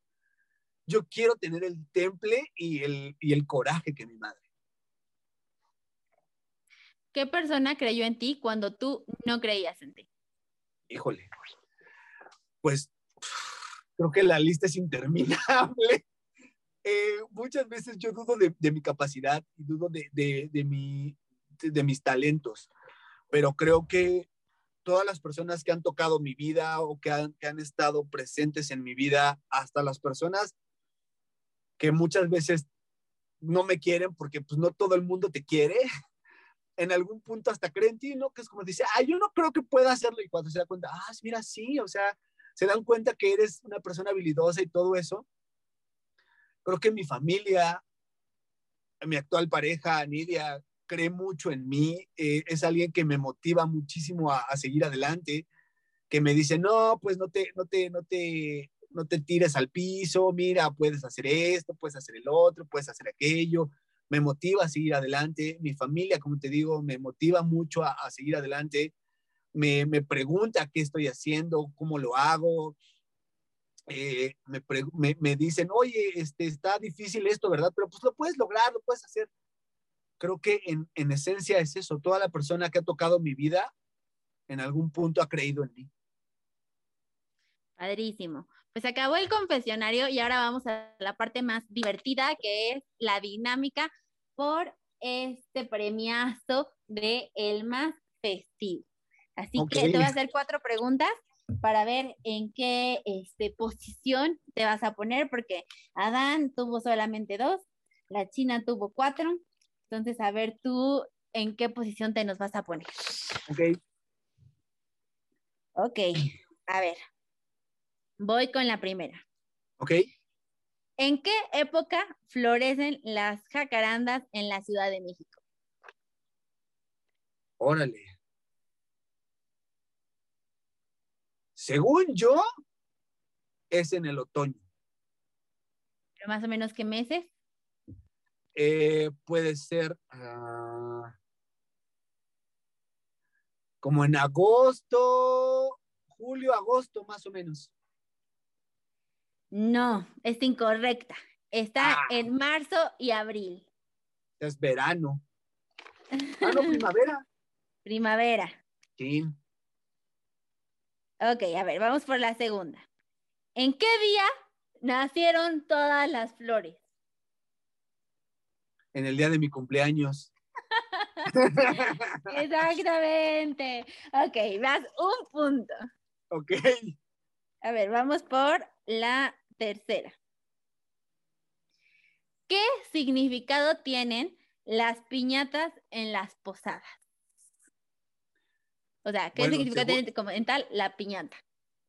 yo quiero tener el temple y el, y el coraje que mi madre. ¿Qué persona creyó en ti cuando tú no creías en ti? Híjole, pues creo que la lista es interminable. Eh, muchas veces yo dudo de, mi capacidad y dudo de, de, mi, de mis talentos, pero creo que todas las personas que han tocado mi vida o que han, que han estado presentes en mi vida, hasta las personas que muchas veces no me quieren porque pues no todo el mundo te quiere. En algún punto hasta creen en ti, ¿no? Que es como dice, ah, yo no creo que pueda hacerlo. Y cuando se da cuenta, ah, mira, sí, o sea, se dan cuenta que eres una persona habilidosa y todo eso. Creo que mi familia, mi actual pareja, Nidia, cree mucho en mí. Eh, es alguien que me motiva muchísimo a, seguir adelante, que me dice, no, pues no te, no te, no te, no te tires al piso, mira, puedes hacer esto, puedes hacer el otro, puedes hacer aquello, me motiva a seguir adelante, mi familia, como te digo, me motiva mucho a seguir adelante, me, me, pregunta qué estoy haciendo, cómo lo hago, eh, me, me, me, dicen, oye, este, está difícil esto, ¿verdad? Pero pues lo puedes lograr, lo puedes hacer. Creo que en, en esencia es eso, toda la persona que ha tocado mi vida, en algún punto ha creído en mí. Padrísimo. Pues acabó el confesionario y ahora vamos a la parte más divertida, que es la dinámica por este premiazo de El Más Festivo. Así okay. que te voy a hacer cuatro preguntas para ver en qué este, posición te vas a poner, porque Adán tuvo solamente dos, la China tuvo cuatro. Entonces, a ver tú en qué posición te nos vas a poner. Ok. Ok, a ver, Voy con la primera. Ok. ¿En qué época florecen las jacarandas en la Ciudad de México? Órale. Según yo, es en el otoño. ¿Pero más o menos qué meses? Eh, puede ser uh, como en agosto, julio, agosto, más o menos. No, es incorrecta. Está ah. en marzo y abril. Es verano. Ah, no, primavera. primavera. Sí. Ok, a ver, vamos por la segunda. ¿En qué día nacieron todas las flores? En el día de mi cumpleaños. Exactamente. Ok, vas un punto. Ok. A ver, vamos por la tercera. ¿Qué significado tienen las piñatas en las posadas? O sea, ¿qué bueno, significado según... como en tal la piñata?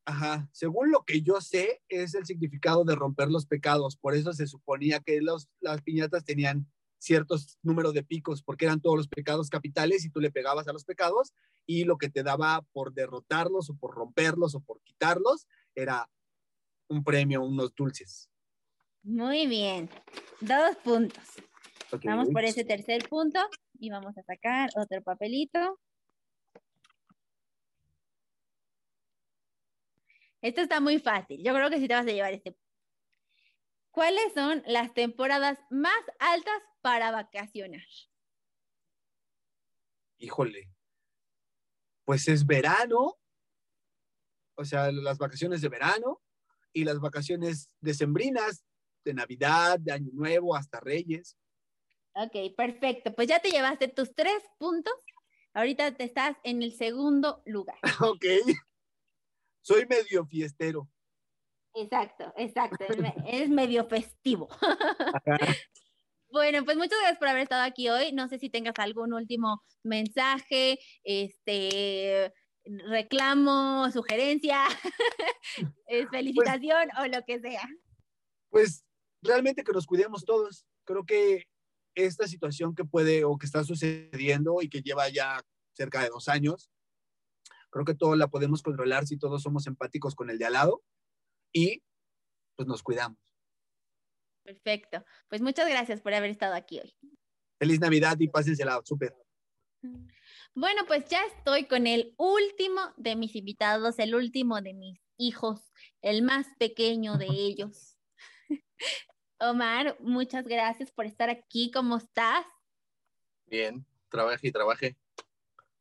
Ajá, según lo que yo sé, es el significado de romper los pecados. Por eso se suponía que los, las piñatas tenían ciertos números de picos, porque eran todos los pecados capitales y tú le pegabas a los pecados y lo que te daba por derrotarlos o por romperlos o por quitarlos era un premio, unos dulces. Muy bien, dos puntos. Okay. Vamos por ese tercer punto y vamos a sacar otro papelito. Esto está muy fácil. Yo creo que sí te vas a llevar este. ¿Cuáles son las temporadas más altas para vacacionar? Híjole. Pues es verano, o sea, las vacaciones de verano y las vacaciones decembrinas, de Navidad, de Año Nuevo, hasta Reyes. Ok, perfecto. Pues ya te llevaste tus tres puntos. Ahorita te estás en el segundo lugar. Ok. Soy medio fiestero. Exacto, exacto. es medio festivo. Bueno, pues muchas gracias por haber estado aquí hoy. No sé si tengas algún último mensaje, este, reclamo, sugerencia, felicitación pues, o lo que sea. Pues realmente que nos cuidemos todos. Creo que esta situación que puede o que está sucediendo y que lleva ya cerca de dos años, creo que todos la podemos controlar si todos somos empáticos con el de al lado y pues nos cuidamos. Perfecto. Pues muchas gracias por haber estado aquí hoy. Feliz Navidad y pásensela súper. Bueno, pues ya estoy con el último de mis invitados, el último de mis hijos, el más pequeño de ellos. Omar, muchas gracias por estar aquí. ¿Cómo estás? Bien, trabaje y trabaje.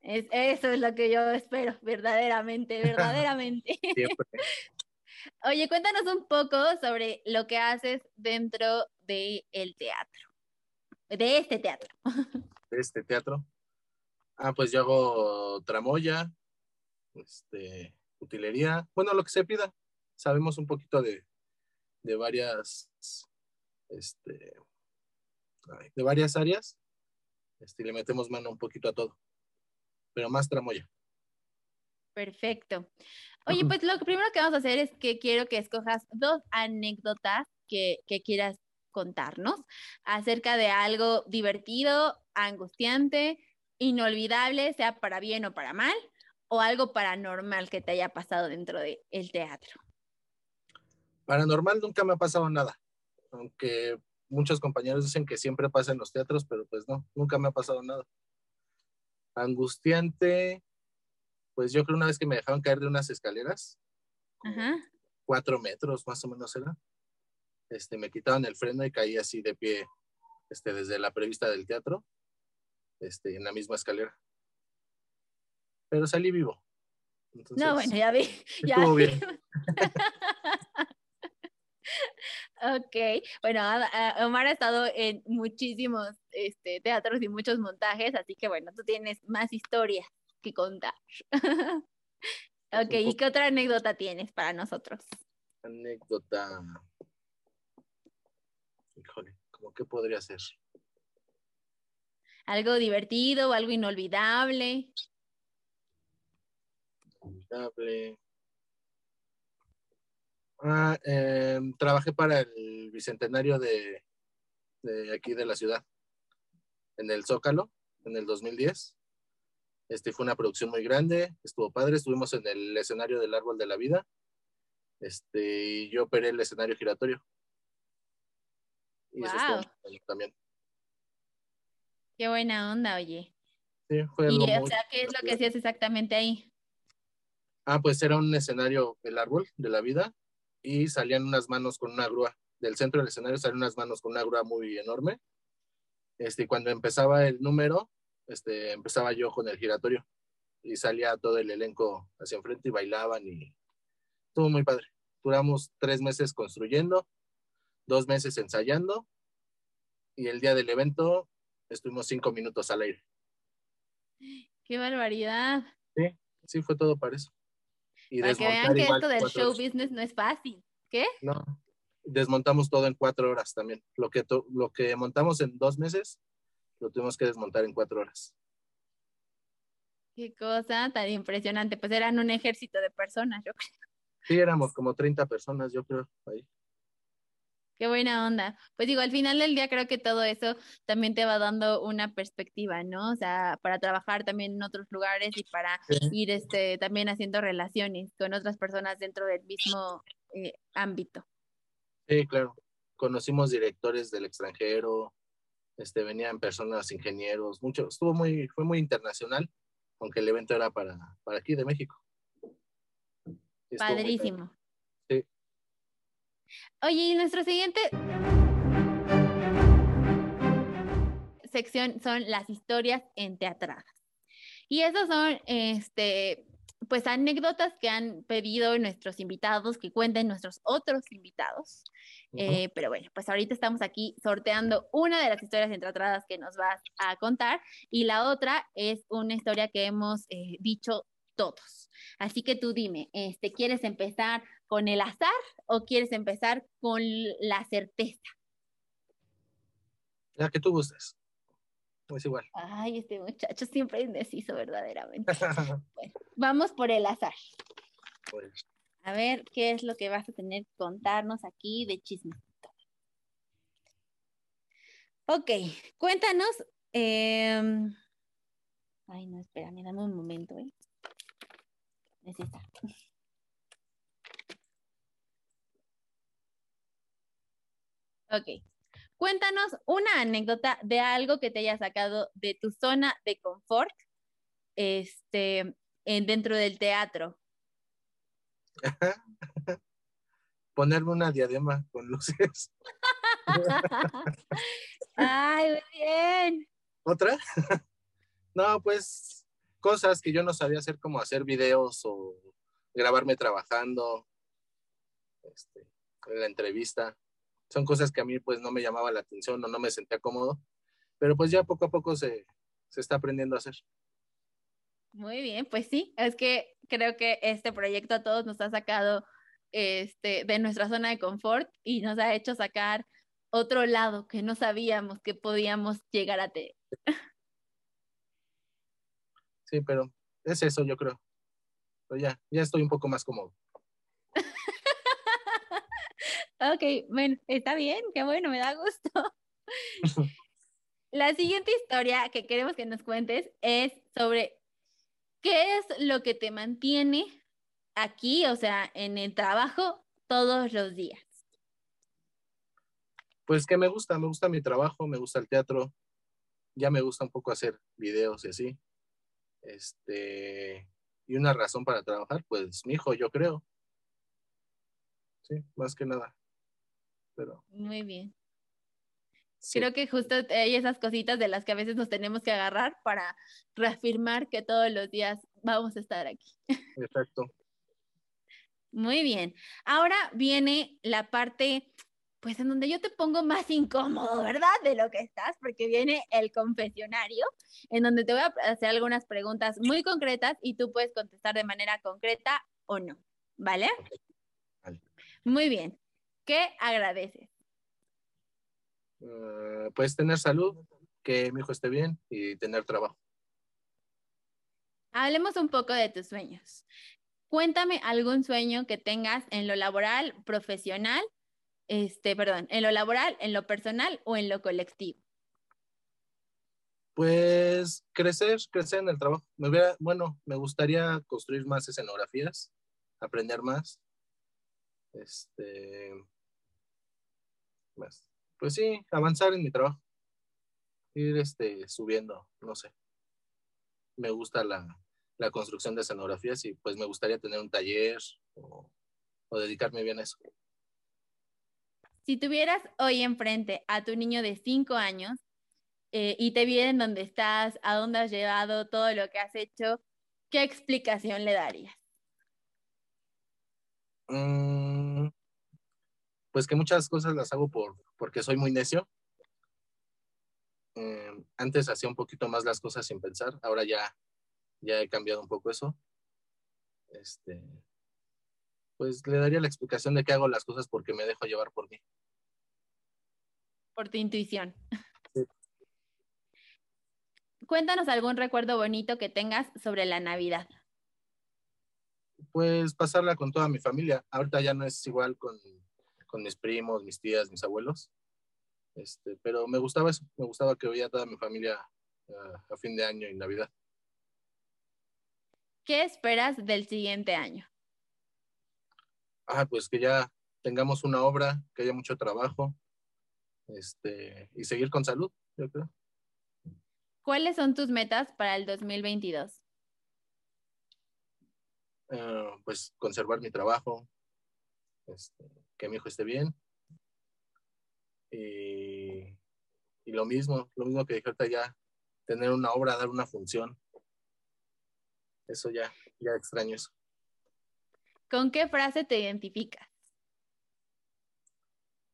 Es, eso es lo que yo espero, verdaderamente, verdaderamente. Oye, cuéntanos un poco sobre lo que haces dentro del el teatro, de este teatro. De este teatro. Ah, pues yo hago tramoya, este, utilería, bueno, lo que se pida. Sabemos un poquito de, de varias, este, de varias áreas, este, le metemos mano un poquito a todo, pero más tramoya. Perfecto. Oye, pues lo primero que vamos a hacer es que quiero que escojas dos anécdotas que, que quieras contarnos acerca de algo divertido, angustiante, inolvidable, sea para bien o para mal, o algo paranormal que te haya pasado dentro del teatro. Paranormal nunca me ha pasado nada, aunque muchos compañeros dicen que siempre pasa en los teatros, pero pues no, nunca me ha pasado nada. Angustiante, pues yo creo una vez que me dejaron caer de unas escaleras, cuatro metros más o menos era, este, me quitaban el freno y caí así de pie, este, desde la prevista del teatro, este, en la misma escalera. Pero salí vivo. no, bueno, ya vi. Ya Estuvo bien. Ok, bueno, Omar ha estado en muchísimos este, teatros y muchos montajes, así que bueno, tú tienes más historias que contar. ok, ¿y qué otra anécdota tienes para nosotros? Anécdota. Híjole, ¿cómo que podría ser? Algo divertido o algo inolvidable. Inolvidable. Ah, em, trabajé para el bicentenario de, de, aquí de la ciudad, en el Zócalo, en el 2010. Este fue una producción muy grande, estuvo padre, estuvimos en el escenario del Árbol de la Vida, este, y yo operé el escenario giratorio. Y wow. eso estuvo también. Qué buena onda, oye. Sí, fue y, o sea, ¿qué es lo que hacías exactamente ahí? Ah, pues era un escenario, el árbol de la vida, y salían unas manos con una grúa. Del centro del escenario salían unas manos con una grúa muy enorme. Este, y cuando empezaba el número, este, empezaba yo con el giratorio y salía todo el elenco hacia enfrente y bailaban y estuvo muy padre. Duramos tres meses construyendo, dos meses ensayando y el día del evento estuvimos cinco minutos al aire. Qué barbaridad. Sí, fue todo para eso. Y Para que vean que esto del show horas. business no es fácil. ¿Qué? No, desmontamos todo en cuatro horas también. Lo que, lo que montamos en dos meses, lo tuvimos que desmontar en cuatro horas. Qué cosa tan impresionante. Pues eran un ejército de personas, yo creo. Sí, éramos como 30 personas, yo creo, ahí. Qué buena onda. Pues digo, al final del día creo que todo eso también te va dando una perspectiva, ¿no? O sea, para trabajar también en otros lugares y para Sí. ir este, también haciendo relaciones con otras personas dentro del mismo eh, ámbito. Sí, claro. Conocimos directores del extranjero, este, venían personas, ingenieros, mucho, estuvo muy, fue muy internacional, aunque el evento era para, para aquí de México. Estuvo. Padrísimo. Oye, y nuestro siguiente sección son las historias enteatradas. Y esas son, este, pues anécdotas que han pedido nuestros invitados, que cuenten nuestros otros invitados. Eh, pero bueno, pues ahorita estamos aquí sorteando una de las historias enteatradas que nos vas a contar y la otra es una historia que hemos eh, dicho todos. Así que tú dime, este, ¿quieres empezar con el azar o quieres empezar con la certeza? La que tú gustes. Es igual. Ay, este muchacho siempre indeciso, verdaderamente. Bueno, vamos por el azar. Pues, A ver, ¿qué es lo que vas a tener que contarnos aquí de chisme? Ok, cuéntanos. em, Ay, no, espérame, dame un momento, ¿eh? Es esta. Ok. Cuéntanos una anécdota de algo que te haya sacado de tu zona de confort este, en, dentro del teatro. ponerme una diadema con luces. Ay, muy bien. ¿Otra? no, pues cosas que yo no sabía hacer, como hacer videos o grabarme trabajando, este, en la entrevista. Son cosas que a mí pues no me llamaba la atención o no me sentía cómodo, pero pues ya poco a poco se, se está aprendiendo a hacer. Muy bien, pues sí, es que creo que este proyecto a todos nos ha sacado este, de nuestra zona de confort y nos ha hecho sacar otro lado que no sabíamos que podíamos llegar a tener. Sí, pero es eso, yo creo. Pero ya, ya estoy un poco más cómodo. ok, bueno, está bien, qué bueno, me da gusto. La siguiente historia que queremos que nos cuentes es sobre qué es lo que te mantiene aquí, o sea, en el trabajo todos los días. Pues que me gusta, me gusta mi trabajo, me gusta el teatro, ya me gusta un poco hacer videos y así. Este, y una razón para trabajar, pues mi hijo, yo creo. Sí, más que nada. Pero. Muy bien. Creo que justo hay esas cositas de las que a veces nos tenemos que agarrar para reafirmar que todos los días vamos a estar aquí. Exacto. Muy bien. Ahora viene la parte, pues en donde yo te pongo más incómodo, ¿verdad? De lo que estás, porque viene el confesionario, en donde te voy a hacer algunas preguntas muy concretas y tú puedes contestar de manera concreta o no, ¿vale? vale. Muy bien. ¿Qué agradeces? Uh, pues tener salud, que mi hijo esté bien y tener trabajo. Hablemos un poco de tus sueños. Cuéntame algún sueño que tengas en lo laboral, profesional, este, perdón, en lo laboral, en lo personal o en lo colectivo. Pues crecer, crecer en el trabajo. Me hubiera, bueno, me gustaría construir más escenografías, aprender más. Este, más. Pues sí, avanzar en mi trabajo. Ir este, subiendo, no sé. Me gusta la, la construcción de escenografías y pues me gustaría tener un taller o, o dedicarme bien a eso. Si tuvieras hoy enfrente a tu niño de cinco años eh, y te vienen dónde estás, a dónde has llevado, todo lo que has hecho, ¿qué explicación le darías? Mm, pues que muchas cosas las hago por, porque soy muy necio. Eh, antes hacía un poquito más las cosas sin pensar, ahora ya ya he cambiado un poco eso. Este, pues le daría la explicación de que hago las cosas porque me dejo llevar por mí. Por tu intuición. Sí. Cuéntanos algún recuerdo bonito que tengas sobre la Navidad. Pues pasarla con toda mi familia. Ahorita ya no es igual con, con mis primos, mis tías, mis abuelos. Este, pero me gustaba eso, me gustaba que veía toda mi familia uh, a fin de año y Navidad. ¿Qué esperas del siguiente año? Ah, pues que ya tengamos una obra, que haya mucho trabajo, este, y seguir con salud, yo creo. ¿Cuáles son tus metas para el 2022? Uh, pues conservar mi trabajo, este, que mi hijo esté bien. Y, y, lo mismo, lo mismo que dije ahorita ya, tener una obra, dar una función. Eso ya, ya extraño eso. ¿Con qué frase te identificas?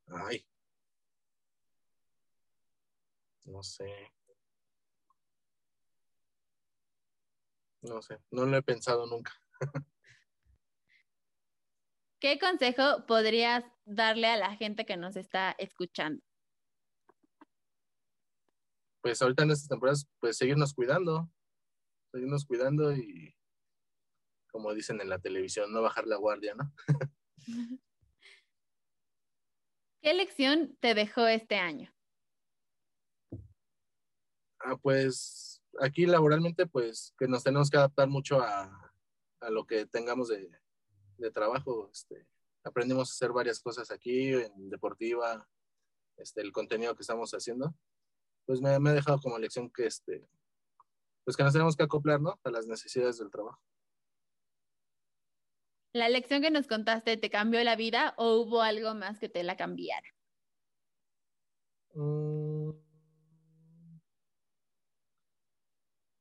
Ay. No sé. No sé, no lo he pensado nunca. ¿Qué consejo podrías darle a la gente que nos está escuchando? Pues ahorita en estas temporadas, pues seguirnos cuidando, seguirnos cuidando y, como dicen en la televisión, no bajar la guardia, ¿no? ¿Qué lección te dejó este año? Ah, pues aquí laboralmente, pues que nos tenemos que adaptar mucho a, a lo que tengamos de, de trabajo. Este, aprendimos a hacer varias cosas aquí, en deportiva, este, el contenido que estamos haciendo. Pues me, me ha dejado como lección que, este, pues que nos tenemos que acoplar, ¿no? A las necesidades del trabajo. ¿La lección que nos contaste te cambió la vida o hubo algo más que te la cambiara? Mm,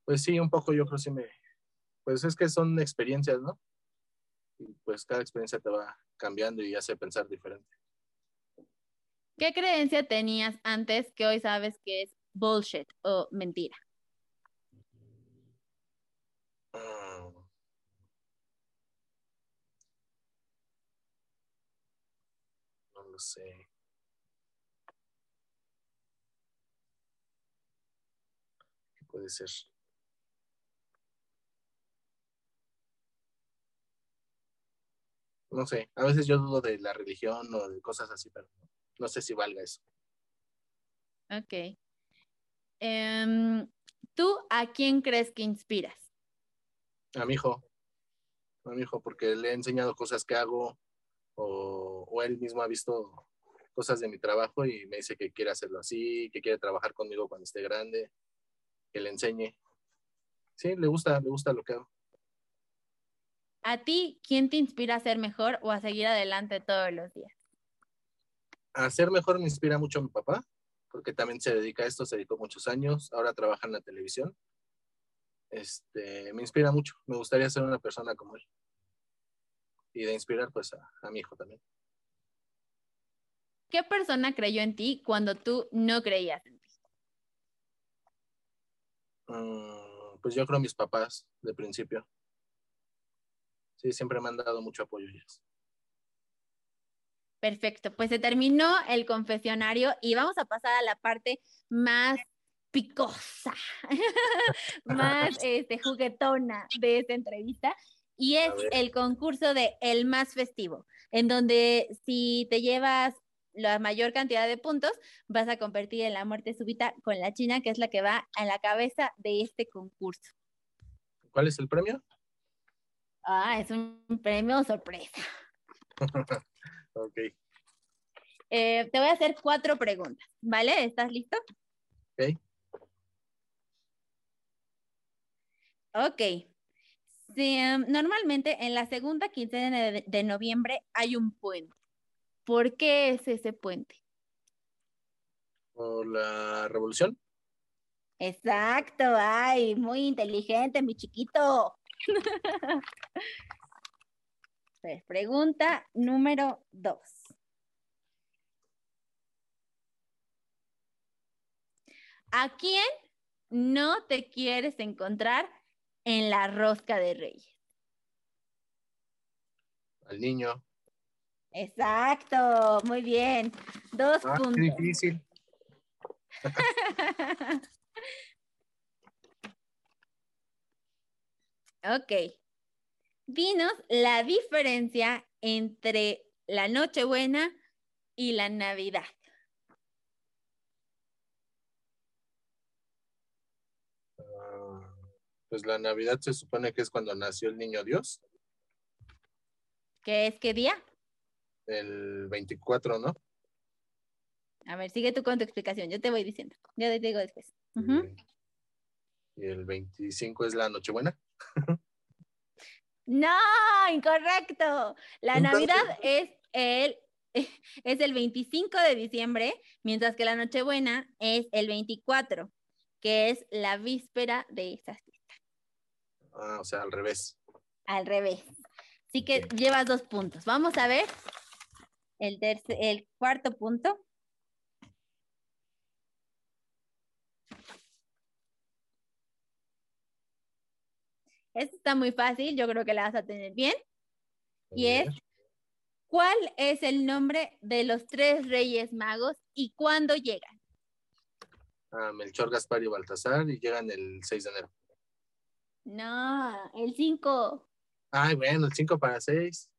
pues sí, un poco yo creo sí me... Pues es que son experiencias, ¿no? pues cada experiencia te va cambiando y hace pensar diferente. ¿Qué creencia tenías antes que hoy sabes que es bullshit o mentira? Ah. No lo sé. ¿Qué puede ser? No sé, a veces yo dudo de la religión o de cosas así, pero no sé si valga eso. Ok. Em, ¿Tú a quién crees que inspiras? A mi hijo. A mi hijo, porque le he enseñado cosas que hago o, o él mismo ha visto cosas de mi trabajo y me dice que quiere hacerlo así, que quiere trabajar conmigo cuando esté grande, que le enseñe. Sí, le gusta, le gusta lo que hago. ¿A ti quién te inspira a ser mejor o a seguir adelante todos los días? A ser mejor me inspira mucho mi papá, porque también se dedica a esto, se dedicó muchos años, ahora trabaja en la televisión. Este, me inspira mucho, me gustaría ser una persona como él. Y de inspirar pues a, a mi hijo también. ¿Qué persona creyó en ti cuando tú no creías en ti? Mm, pues yo creo mis papás de principio. Sí, siempre me han dado mucho apoyo ellos. Perfecto, pues se terminó el confesionario y vamos a pasar a la parte más picosa, más este, juguetona de esta entrevista y es el concurso de El Más Festivo, en donde si te llevas la mayor cantidad de puntos, vas a convertir en la muerte súbita con la China, que es la que va a la cabeza de este concurso. ¿Cuál es el premio? Ah, es un premio sorpresa. Ok. Eh, te voy a hacer cuatro preguntas, ¿vale? ¿Estás listo? Ok. Ok. Sí, em, normalmente en la segunda quincena de, de noviembre hay un puente. ¿Por qué es ese puente? ¿Por la revolución? Exacto, ay, muy inteligente, mi chiquito. Pues, pregunta número dos. ¿A quién no te quieres encontrar en la rosca de Reyes? Al niño. Exacto, muy bien. Dos Ah, puntos. difícil. Ok. Dinos la diferencia entre la Nochebuena y la Navidad. Ah, Pues la Navidad se supone que es cuando nació el niño Dios, ¿Qué es qué día? el 24, ¿no? A ver, sigue tú con tu explicación. Yo te voy diciendo. Yo te digo después. Y el 25 es la Nochebuena. No, incorrecto. La Entonces- Navidad es el, es el 25 de diciembre, mientras que la Nochebuena es el 24, que es la víspera de esa fiesta. Ah, o sea, al revés. Al revés. Así que llevas dos puntos. Vamos a ver el, el cuarto punto. Esto está muy fácil, yo creo que la vas a tener bien. Y es, ¿cuál es el nombre de los tres reyes magos y cuándo llegan? Ah, Melchor, Gaspar y Baltasar y llegan el 6 de enero. No, el 5. Ay, bueno, el 5 para 6.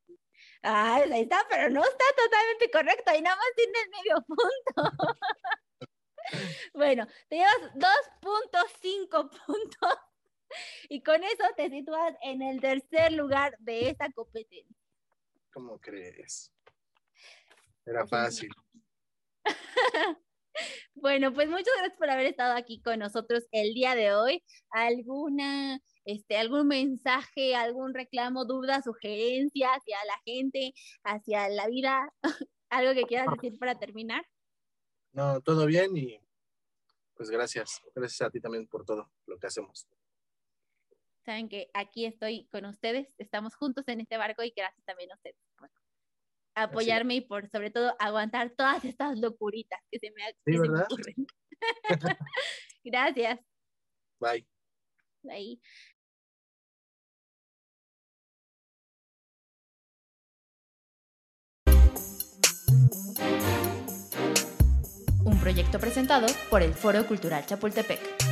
Ah, ahí está, pero no está totalmente correcto y nada más tienes medio punto. bueno, te llevas 2.5 puntos y con eso te sitúas en el tercer lugar de esta competencia. ¿Cómo crees? Era fácil. Bueno, pues muchas gracias por haber estado aquí con nosotros el día de hoy. ¿Alguna, este, algún mensaje, algún reclamo, duda, sugerencia hacia la gente, hacia la vida? ¿Algo que quieras decir para terminar? No, todo bien y pues gracias. Gracias a ti también por todo lo que hacemos. Saben que aquí estoy con ustedes, estamos juntos en este barco y gracias también a ustedes por apoyarme y por sobre todo aguantar todas estas locuritas que se me, que se me ocurren. gracias. Bye. Ahí. Un proyecto presentado por el Foro Cultural Chapultepec.